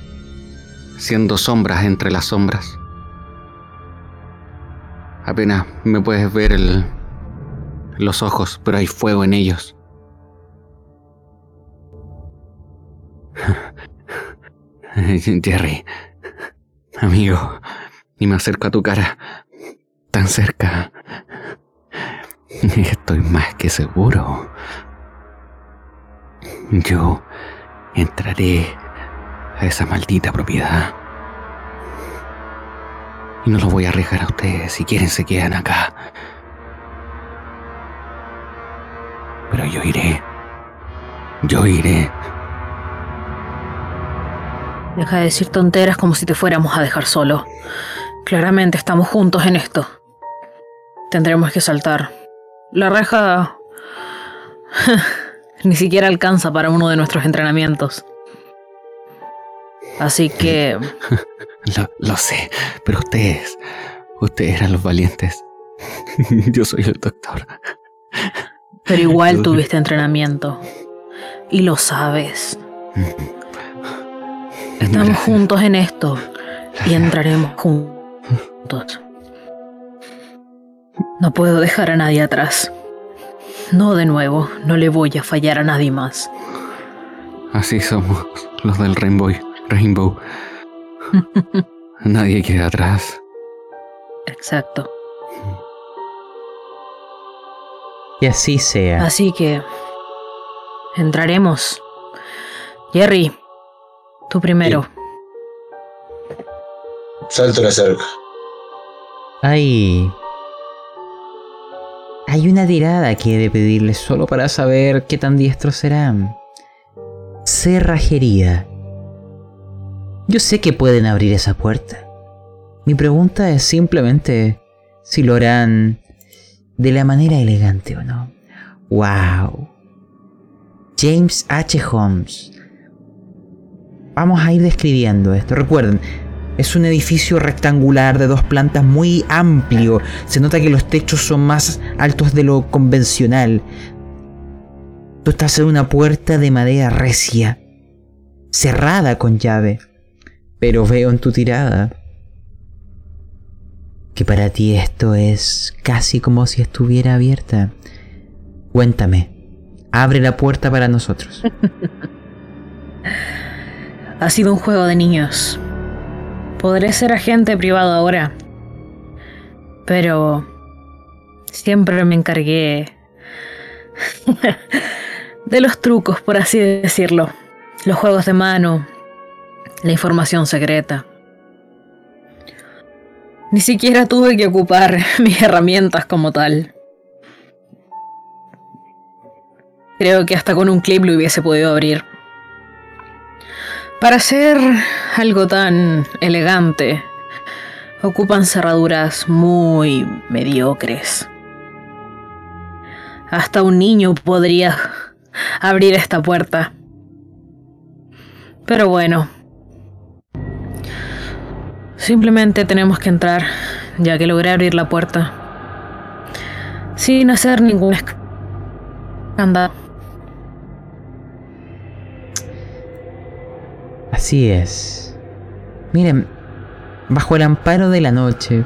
Siendo sombras entre las sombras. Apenas me puedes ver el, los ojos, pero hay fuego en ellos. Jerry, amigo, y me acerco a tu cara, tan cerca. Estoy más que seguro. Yo entraré a esa maldita propiedad. Y no lo voy a arriesgar a ustedes. Si quieren, se quedan acá. Pero yo iré. Yo iré. Deja de decir tonteras como si te fuéramos a dejar solo. Claramente estamos juntos en esto. Tendremos que saltar. La reja... ni siquiera alcanza para uno de nuestros entrenamientos. Así que... Lo, lo sé, pero ustedes, ustedes eran los valientes. Yo soy el doctor. Pero igual tuviste entrenamiento. Y lo sabes. Estamos juntos en esto. Y entraremos juntos. No puedo dejar a nadie atrás. No de nuevo, no le voy a fallar a nadie más. Así somos los del Rainbow. Rainbow. Nadie queda atrás. Exacto. Y así sea. Así que... Entraremos. Jerry, tú primero. Salto la cerca. Hay. Hay una tirada que he de pedirles solo para saber qué tan diestros serán. Cerrajería. Yo sé que pueden abrir esa puerta. Mi pregunta es simplemente si lo harán de la manera elegante o no. ¡Wow! James H. Holmes. Vamos a ir describiendo esto. Recuerden, es un edificio rectangular de dos plantas muy amplio. Se nota que los techos son más altos de lo convencional. Tú estás en una puerta de madera recia, cerrada con llave. Pero veo en tu tirada que para ti esto es casi como si estuviera abierta. Cuéntame, abre la puerta para nosotros. ha sido un juego de niños. Podré ser agente privado ahora. Pero siempre me encargué de los trucos, por así decirlo. Los juegos de mano, la información secreta. Ni siquiera tuve que ocupar mis herramientas como tal. Creo que hasta con un clip lo hubiese podido abrir. Para hacer algo tan elegante, ocupan cerraduras muy mediocres. Hasta un niño podría abrir esta puerta. Pero bueno. Simplemente tenemos que entrar, ya que logré abrir la puerta. Sin hacer ningún escándalo. Así es. Miren, bajo el amparo de la noche.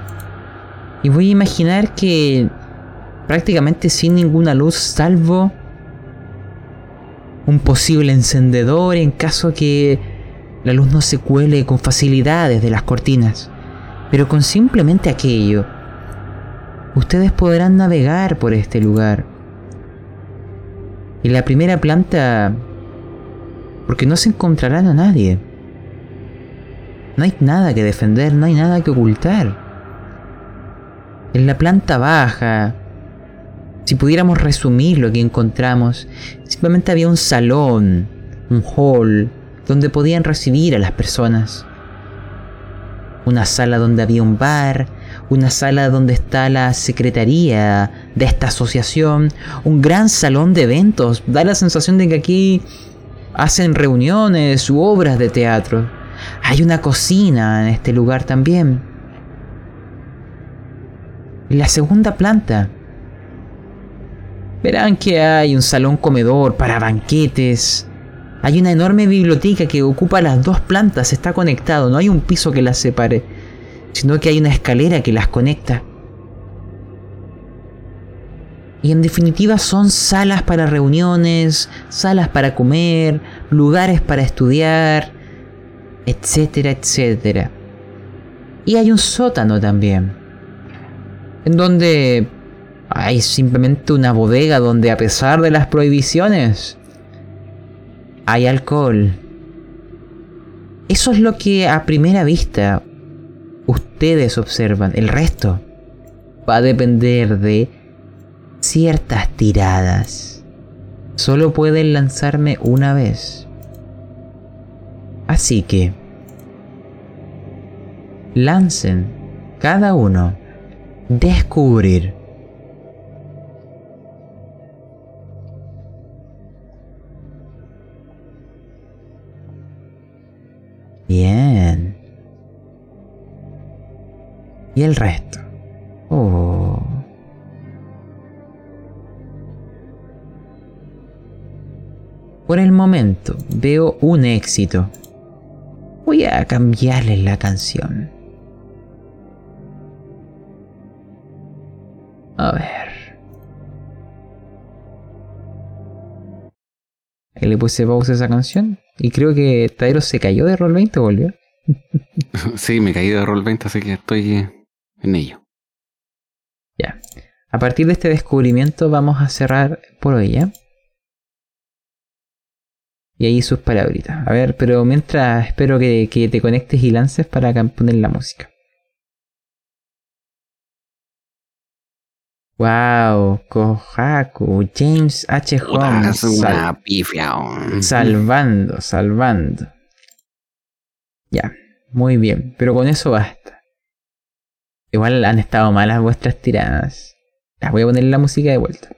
Y voy a imaginar que prácticamente sin ninguna luz salvo un posible encendedor en caso que la luz no se cuele con facilidad desde las cortinas. Pero con simplemente aquello, ustedes podrán navegar por este lugar. En la primera planta porque no se encontrarán a nadie. No hay nada que defender, no hay nada que ocultar. En la planta baja, si pudiéramos resumir lo que encontramos, simplemente había un salón, un hall, donde podían recibir a las personas. Una sala donde había un bar, una sala donde está la secretaría de esta asociación, un gran salón de eventos. Da la sensación de que aquí hacen reuniones u obras de teatro. Hay una cocina en este lugar también. La segunda planta verán que hay un salón comedor para banquetes. Hay una enorme biblioteca que ocupa las dos plantas, está conectado, no hay un piso que las separe, sino que hay una escalera que las conecta. Y en definitiva son salas para reuniones, salas para comer, lugares para estudiar, etcétera, etcétera. Y hay un sótano también, en donde hay simplemente una bodega donde a pesar de las prohibiciones, hay alcohol. Eso es lo que a primera vista ustedes observan. El resto va a depender de ciertas tiradas. Solo pueden lanzarme una vez. Así que... Lancen cada uno descubrir. Bien. Y el resto. Oh. Por el momento veo un éxito. Voy a cambiarle la canción. A ver. Ahí le puse pausa a esa canción. Y creo que Tairo se cayó de Roll 20 o volvió. sí, me caí de Roll 20, así que estoy en ello. Ya. A partir de este descubrimiento vamos a cerrar por hoy, ¿ya? Y ahí sus palabritas. A ver, pero mientras espero que, te conectes y lances para poner la música. Wow, Kohaku, James H. Holmes. salvando, salvando. Ya, muy bien, pero con eso basta. Igual han estado malas vuestras tiradas. Las voy a poner la música de vuelta.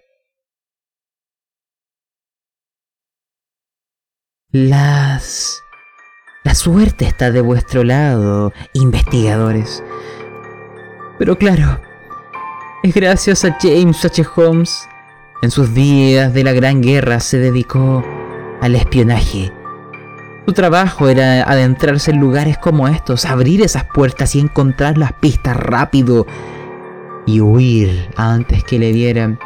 Las... La suerte está de vuestro lado, investigadores. Pero claro, es gracias a James H. Holmes. En sus días de la Gran Guerra se dedicó al espionaje. Su trabajo era adentrarse en lugares como estos, abrir esas puertas y encontrar las pistas rápido y huir antes que le vieran.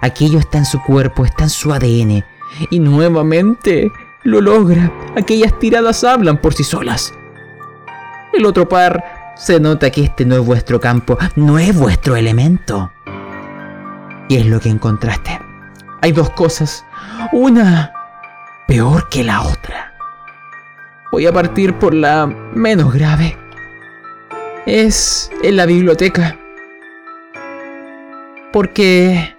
Aquello está en su cuerpo, está en su ADN. Y nuevamente lo logra. Aquellas tiradas hablan por sí solas. El otro par se nota que este no es vuestro campo, no es vuestro elemento. Y es lo que encontraste. Hay dos cosas. Una peor que la otra. Voy a partir por la menos grave. Es en la biblioteca. Porque...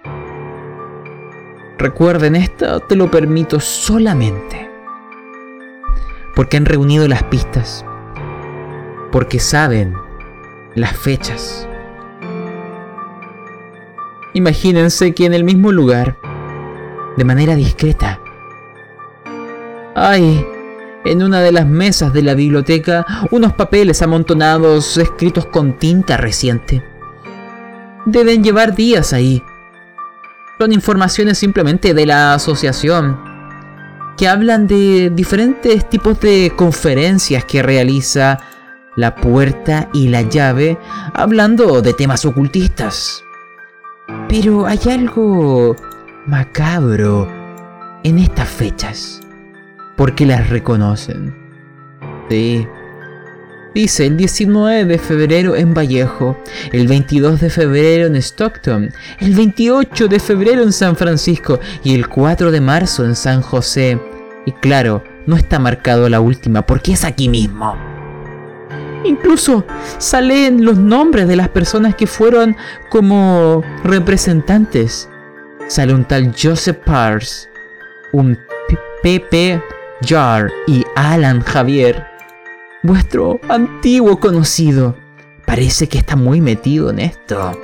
Recuerden, esto te lo permito solamente porque han reunido las pistas, porque saben las fechas. Imagínense que en el mismo lugar, de manera discreta, hay en una de las mesas de la biblioteca unos papeles amontonados escritos con tinta reciente. Deben llevar días ahí. Son informaciones simplemente de la asociación que hablan de diferentes tipos de conferencias que realiza la puerta y la llave, hablando de temas ocultistas. Pero hay algo macabro en estas fechas, porque las reconocen. Sí. Dice el 19 de febrero en Vallejo, el 22 de febrero en Stockton, el 28 de febrero en San Francisco y el 4 de marzo en San José. Y claro, no está marcado la última porque es aquí mismo. Incluso salen los nombres de las personas que fueron como representantes. Sale un tal Joseph Pars, un Pepe Jar y Alan Javier, vuestro antiguo conocido. Parece que está muy metido en esto.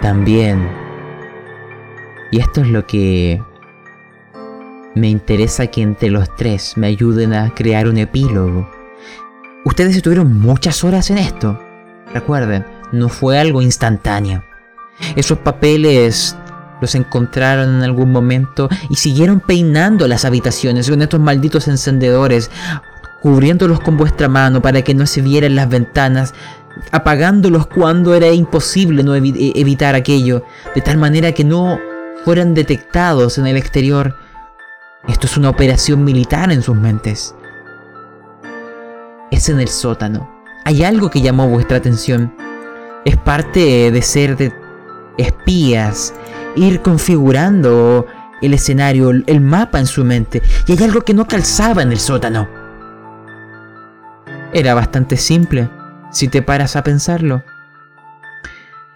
También, y esto es lo que me interesa que entre los tres me ayuden a crear un epílogo. Ustedes estuvieron muchas horas en esto. Recuerden, no fue algo instantáneo. Esos papeles los encontraron en algún momento y siguieron peinando las habitaciones con estos malditos encendedores, cubriéndolos con vuestra mano para que no se vieran las ventanas, apagándolos cuando era imposible no e-, evitar aquello, de tal manera que no fueran detectados en el exterior. Esto es una operación militar en sus mentes. Es en el sótano. Hay algo que llamó vuestra atención. Es parte de ser de espías, ir configurando el escenario, el mapa en su mente. Y hay algo que no calzaba en el sótano. Era bastante simple, si te paras a pensarlo.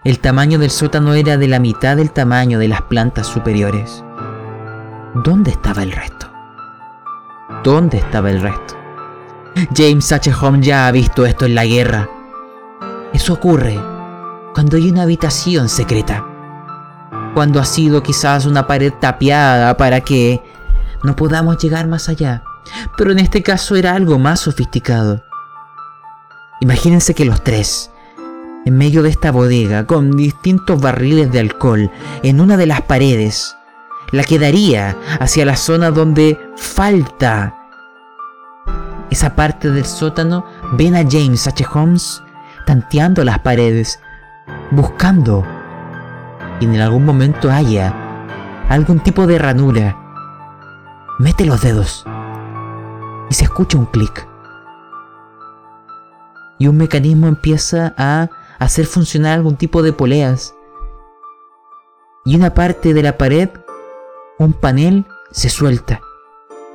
El tamaño del sótano era de la mitad del tamaño de las plantas superiores. ¿Dónde estaba el resto? ¿Dónde estaba el resto? James H. Holmes ya ha visto esto en la guerra. Eso ocurre cuando hay una habitación secreta. Cuando ha sido quizás una pared tapiada para que no podamos llegar más allá. Pero en este caso era algo más sofisticado. Imagínense que los tres, en medio de esta bodega, con distintos barriles de alcohol, en una de las paredes, la que daría hacia la zona donde falta esa parte del sótano, ven a James H. Holmes tanteando las paredes, buscando, y en algún momento haya algún tipo de ranura. Mete los dedos y se escucha un clic. Y un mecanismo empieza a hacer funcionar algún tipo de poleas. Y una parte de la pared un panel se suelta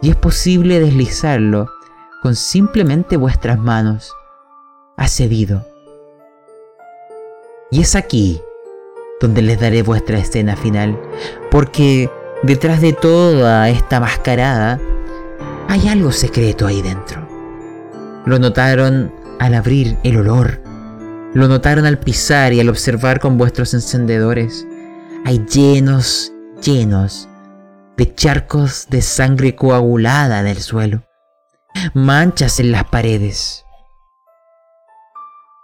y es posible deslizarlo con simplemente vuestras manos. Ha cedido. Y es aquí donde les daré vuestra escena final, porque detrás de toda esta mascarada hay algo secreto ahí dentro. Lo notaron al abrir el olor. Lo notaron al pisar y al observar con vuestros encendedores. Hay llenos, llenos de charcos de sangre coagulada en el suelo. Manchas en las paredes.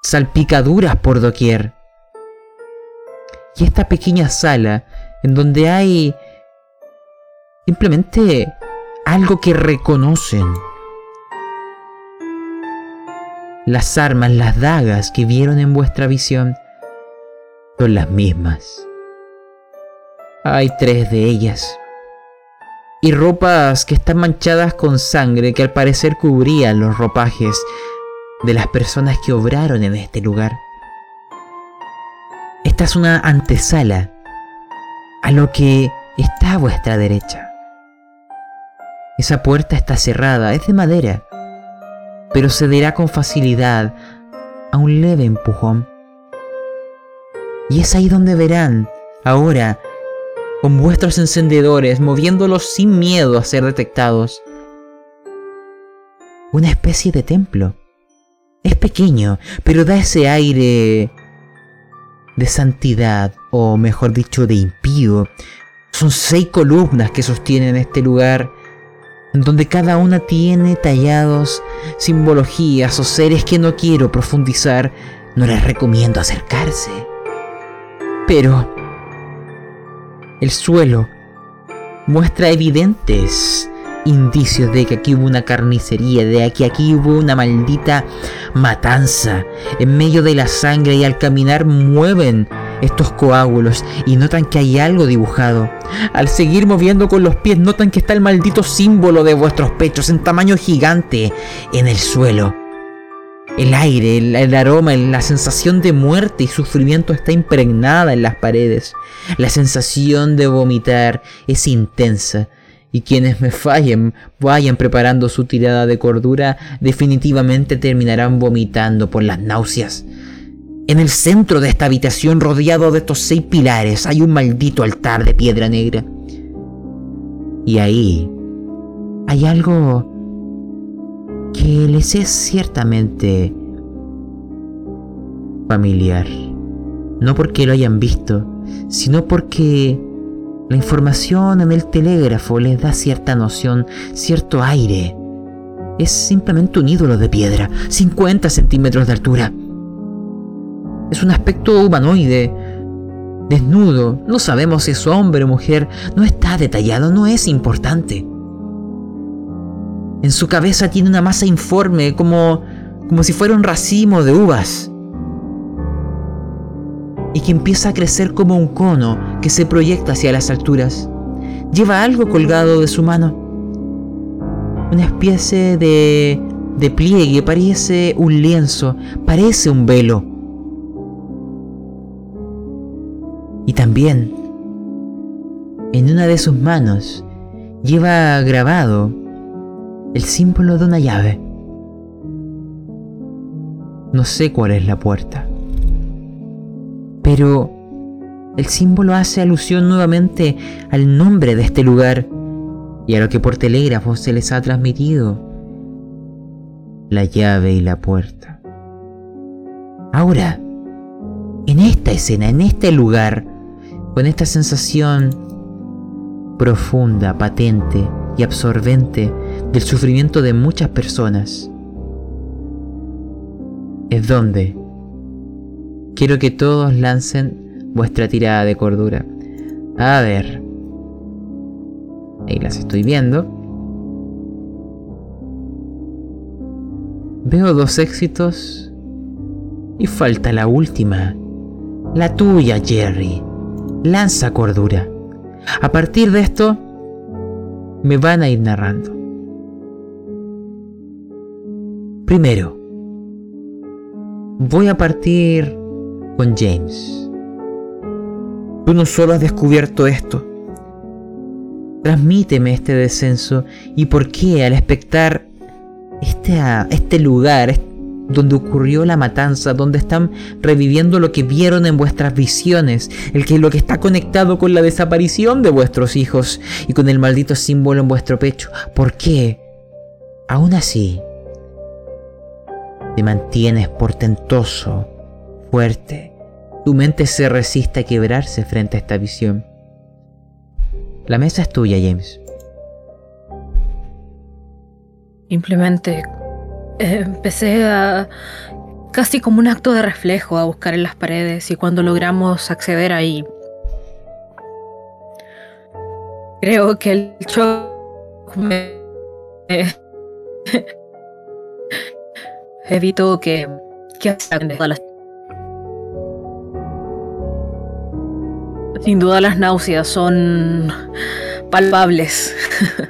Salpicaduras por doquier. Y esta pequeña sala en donde hay simplemente algo que reconocen. Las armas, las dagas que vieron en vuestra visión son las mismas. Hay tres de ellas. Y ropas que están manchadas con sangre que al parecer cubrían los ropajes de las personas que obraron en este lugar. Esta es una antesala a lo que está a vuestra derecha. Esa puerta está cerrada, es de madera, pero cederá con facilidad a un leve empujón. Y es ahí donde verán, ahora, con vuestros encendedores, moviéndolos sin miedo a ser detectados, una especie de templo. Es pequeño, pero da ese aire de santidad, o mejor dicho, de impío. Son seis columnas que sostienen este lugar, en donde cada una tiene tallados simbologías o seres que no quiero profundizar. No les recomiendo acercarse. Pero el suelo muestra evidentes indicios de que aquí hubo una carnicería, de que aquí hubo una maldita matanza. En medio de la sangre y al caminar mueven estos coágulos y notan que hay algo dibujado. Al seguir moviendo con los pies notan que está el maldito símbolo de vuestros pechos en tamaño gigante en el suelo. El aire, el, aroma, la sensación de muerte y sufrimiento está impregnada en las paredes. La sensación de vomitar es intensa y quienes me fallen vayan preparando su tirada de cordura definitivamente terminarán vomitando por las náuseas. En el centro de esta habitación rodeado de estos seis pilares hay un maldito altar de piedra negra. Y ahí hay algo que les es ciertamente familiar. No porque lo hayan visto, sino porque la información en el telégrafo les da cierta noción, cierto aire. Es simplemente un ídolo de piedra, 50 centímetros de altura. Es un aspecto humanoide, desnudo, no sabemos si es hombre o mujer, no está detallado, no es importante. En su cabeza tiene una masa informe, como, como si fuera un racimo de uvas y que empieza a crecer como un cono que se proyecta hacia las alturas. Lleva algo colgado de su mano. Una especie de, de pliegue, parece un lienzo, parece un velo. Y también, en una de sus manos, lleva grabado el símbolo de una llave. No sé cuál es la puerta. Pero el símbolo hace alusión nuevamente al nombre de este lugar y a lo que por telégrafo se les ha transmitido. La llave y la puerta. Ahora, en esta escena, en este lugar, con esta sensación profunda, patente y absorbente del sufrimiento de muchas personas, es donde Quiero que todos lancen vuestra tirada de cordura. A ver. Ahí las estoy viendo. Veo dos éxitos. Y falta la última. La tuya, Jerry. Lanza cordura. A partir de esto, me van a ir narrando. Primero, voy a partir con James. Tú no solo has descubierto esto. Transmíteme este descenso y por qué al espectar este, este lugar donde ocurrió la matanza, donde están reviviendo lo que vieron en vuestras visiones, el que lo que está conectado con la desaparición de vuestros hijos y con el maldito símbolo en vuestro pecho. ¿Por qué? Aún así, Te mantienes portentoso, fuerte. Tu mente se resiste a quebrarse frente a esta visión. La mesa es tuya, James. Simplemente eh, empecé a, casi como un acto de reflejo, a buscar en las paredes y cuando logramos acceder ahí, creo que el shock me evitó que, que Sin duda las náuseas son palpables.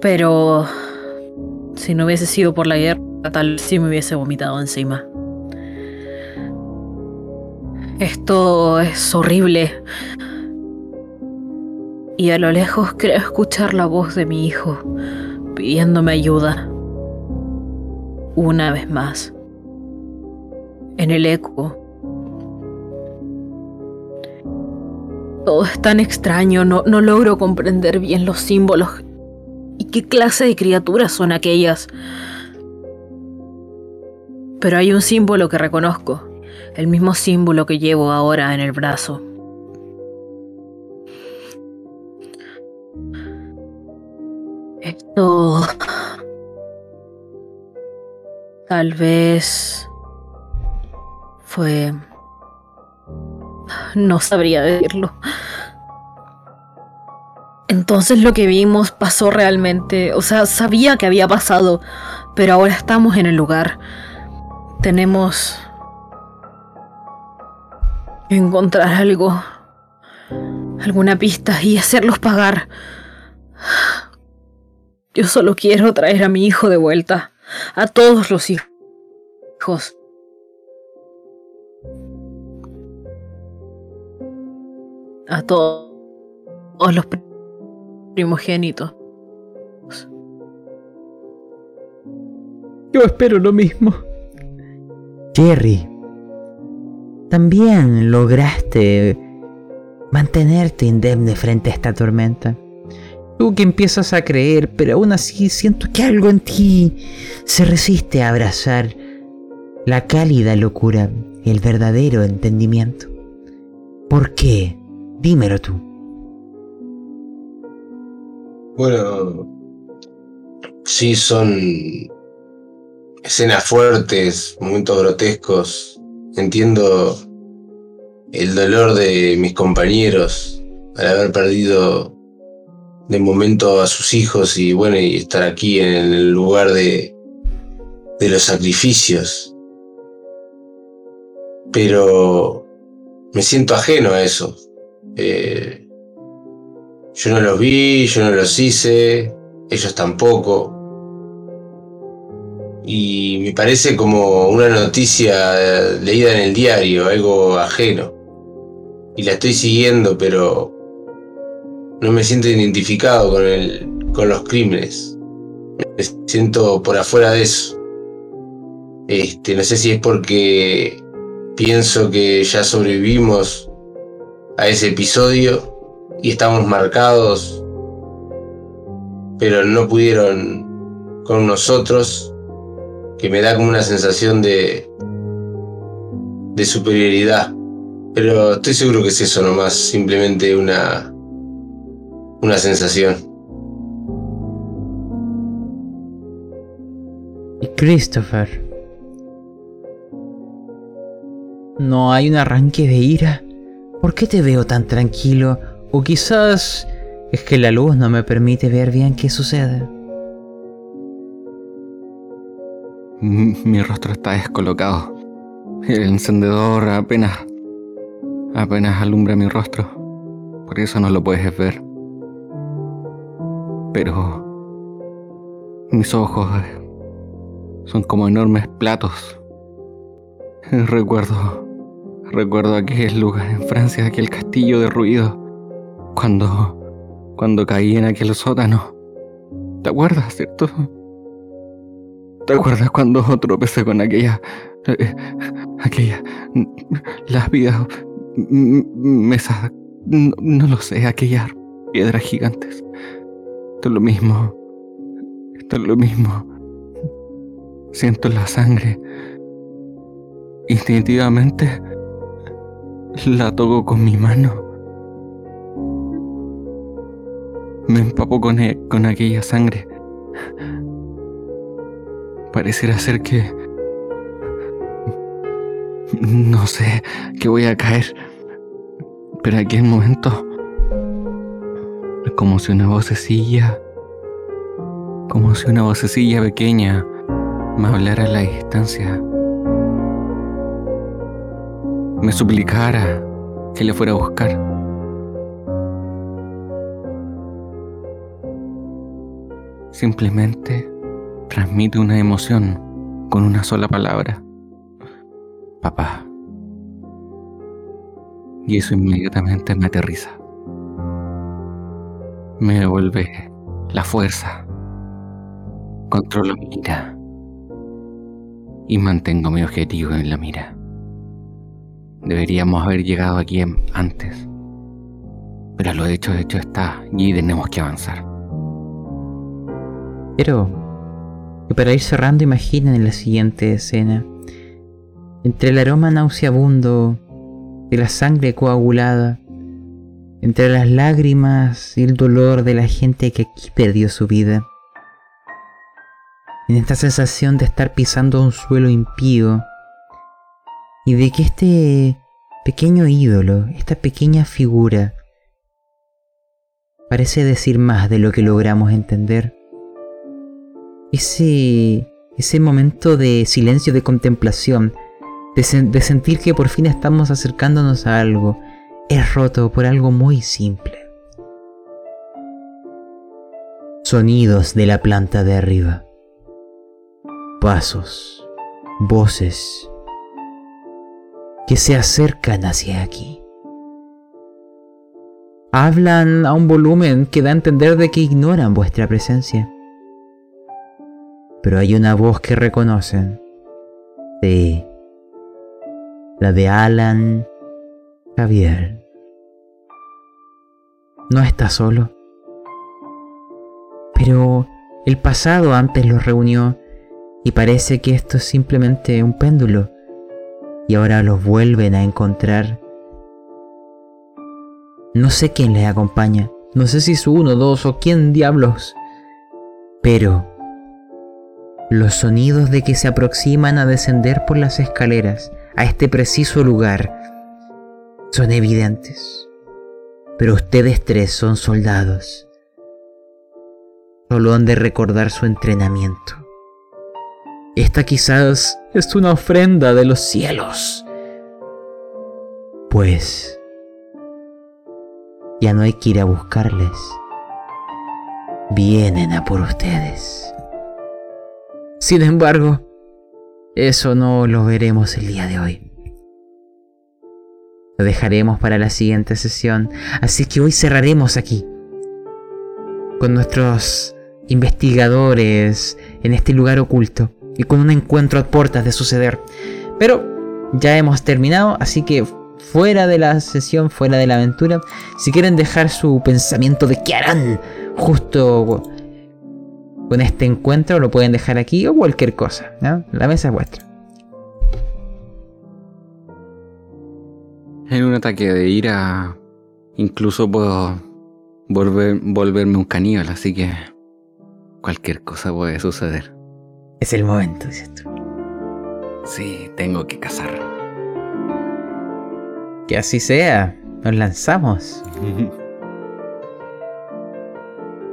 Pero si no hubiese sido por la guerra, tal vez sí me hubiese vomitado encima. Esto es horrible. Y a lo lejos creo escuchar la voz de mi hijo pidiéndome ayuda. Una vez más. En el eco Todo es tan extraño, no, logro comprender bien los símbolos. ¿Y qué clase de criaturas son aquellas? Pero hay un símbolo que reconozco, el mismo símbolo que llevo ahora en el brazo. Esto... Tal vez... fue no sabría decirlo. Entonces lo que vimos pasó realmente, o sea, sabía que había pasado, pero ahora estamos en el lugar. Tenemos que encontrar algo, alguna pista y hacerlos pagar. Yo solo quiero traer a mi hijo de vuelta, a todos los hijos. A todos los primogénitos. Yo espero lo mismo. Jerry, también lograste mantenerte indemne frente a esta tormenta. Tú que empiezas a creer, pero aún así siento que algo en ti se resiste a abrazar la cálida locura y el verdadero entendimiento. ¿Por qué? Dímelo tú. Bueno, sí son escenas fuertes, momentos grotescos. Entiendo el dolor de mis compañeros al haber perdido de momento a sus hijos y bueno, y estar aquí en el lugar de, de los sacrificios. Pero me siento ajeno a eso. Eh, yo no los vi, yo no los hice, ellos tampoco. Y me parece como una noticia leída en el diario, algo ajeno. Y la estoy siguiendo, pero no me siento identificado con, el, con los crímenes. Me siento por afuera de eso. Este, no sé si es porque pienso que ya sobrevivimos a ese episodio y estamos marcados, pero no pudieron con nosotros, que me da como una sensación de, de superioridad. Pero estoy seguro que es eso nomás, simplemente una, una sensación. Christopher, ¿no hay un arranque de ira? ¿Por qué te veo tan tranquilo? O quizás es que la luz no me permite ver bien qué sucede. Mi rostro está descolocado. El encendedor apenas apenas alumbra mi rostro. Por eso no lo puedes ver. Pero mis ojos son como enormes platos. Recuerdo Recuerdo aquel lugar en Francia, aquel castillo de ruido, cuando, cuando caí en aquel sótano. ¿Te acuerdas, cierto? ¿Te acuerdas cuando tropecé con aquella, eh, aquella, las vidas, mesas, no, no, lo sé, aquellas piedras gigantes? Esto es lo mismo, esto es lo mismo. Siento la sangre. Instintivamente la toco con mi mano. Me empapo con, e- con aquella sangre. Pareciera ser que... No sé, que voy a caer. Pero aquel momento... Como si una vocecilla... Como si una vocecilla pequeña me hablara a la distancia. Me suplicara que le fuera a buscar. Simplemente transmite una emoción con una sola palabra. Papá. Y eso inmediatamente me aterriza. Me devuelve la fuerza. Controlo mi ira. Y mantengo mi objetivo en la mira. Deberíamos haber llegado aquí antes. Pero lo hecho, hecho está y tenemos que avanzar. Pero, para ir cerrando, imaginen la siguiente escena. Entre el aroma nauseabundo de la sangre coagulada, entre las lágrimas y el dolor de la gente que aquí perdió su vida, en esta sensación de estar pisando un suelo impío y de que este pequeño ídolo, esta pequeña figura, parece decir más de lo que logramos entender ese, ese momento de silencio, de contemplación, de, de sentir que por fin estamos acercándonos a algo, es roto por algo muy simple. Sonidos de la planta de arriba. Pasos, voces que se acercan hacia aquí. Hablan a un volumen que da a entender de que ignoran vuestra presencia pero hay una voz que reconocen. Sí. La de Alan Javier. No está solo. Pero el pasado antes los reunió y parece que esto es simplemente un péndulo y ahora los vuelven a encontrar. No sé quién les acompaña, no sé si es uno, dos o quién diablos, pero los sonidos de que se aproximan a descender por las escaleras a este preciso lugar son evidentes. Pero ustedes tres son soldados. Solo han de recordar su entrenamiento. Esta quizás es una ofrenda de los cielos. Pues ya no hay que ir a buscarles. Vienen a por ustedes. Sin embargo, eso no lo veremos el día de hoy. Lo dejaremos para la siguiente sesión, así que hoy cerraremos aquí. Con nuestros investigadores en este lugar oculto y con un encuentro a puertas de suceder. Pero ya hemos terminado, así que fuera de la sesión, fuera de la aventura, si quieren dejar su pensamiento de qué harán justo con este encuentro lo pueden dejar aquí o cualquier cosa. ¿no? La mesa es vuestra. En un ataque de ira, incluso puedo volver, volverme un caníbal, así que cualquier cosa puede suceder. Es el momento, dices tú. Sí, tengo que cazar. Que así sea. Nos lanzamos.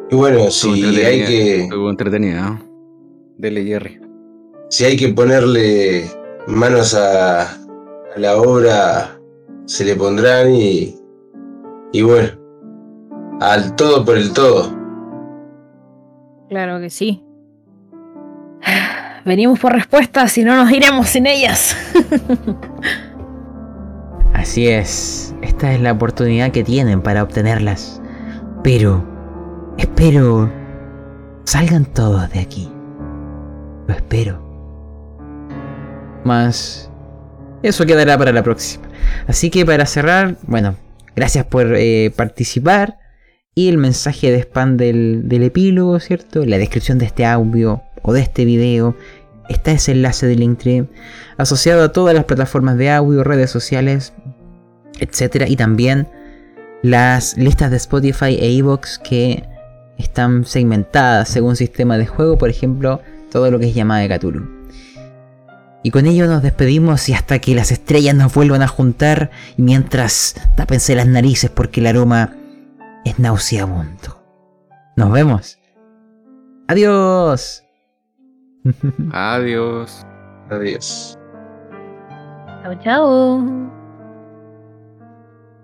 Y bueno, si hay que, estuvo entretenida, ¿no? Dele, Jerry. si hay que ponerle manos a, a la obra, se le pondrán y, y bueno, al todo por el todo. Claro que sí. Venimos por respuestas y no nos iremos sin ellas. Así es. Esta es la oportunidad que tienen para obtenerlas. Pero espero salgan todos de aquí. Lo espero. Más eso quedará para la próxima. Así que para cerrar, bueno, gracias por eh, participar. Y el mensaje de spam del, del epílogo, ¿cierto? La descripción de este audio o de este video. está ese enlace de Linktree asociado a todas las plataformas de audio, redes sociales, etc. Y también las listas de Spotify e Evox que están segmentadas según sistema de juego, por ejemplo, todo lo que es llamada de Cthulhu. Y con ello nos despedimos y hasta que las estrellas nos vuelvan a juntar y mientras tápense las narices porque el aroma es nauseabundo. Nos vemos. Adiós. Adiós. Adiós. Chao, chao.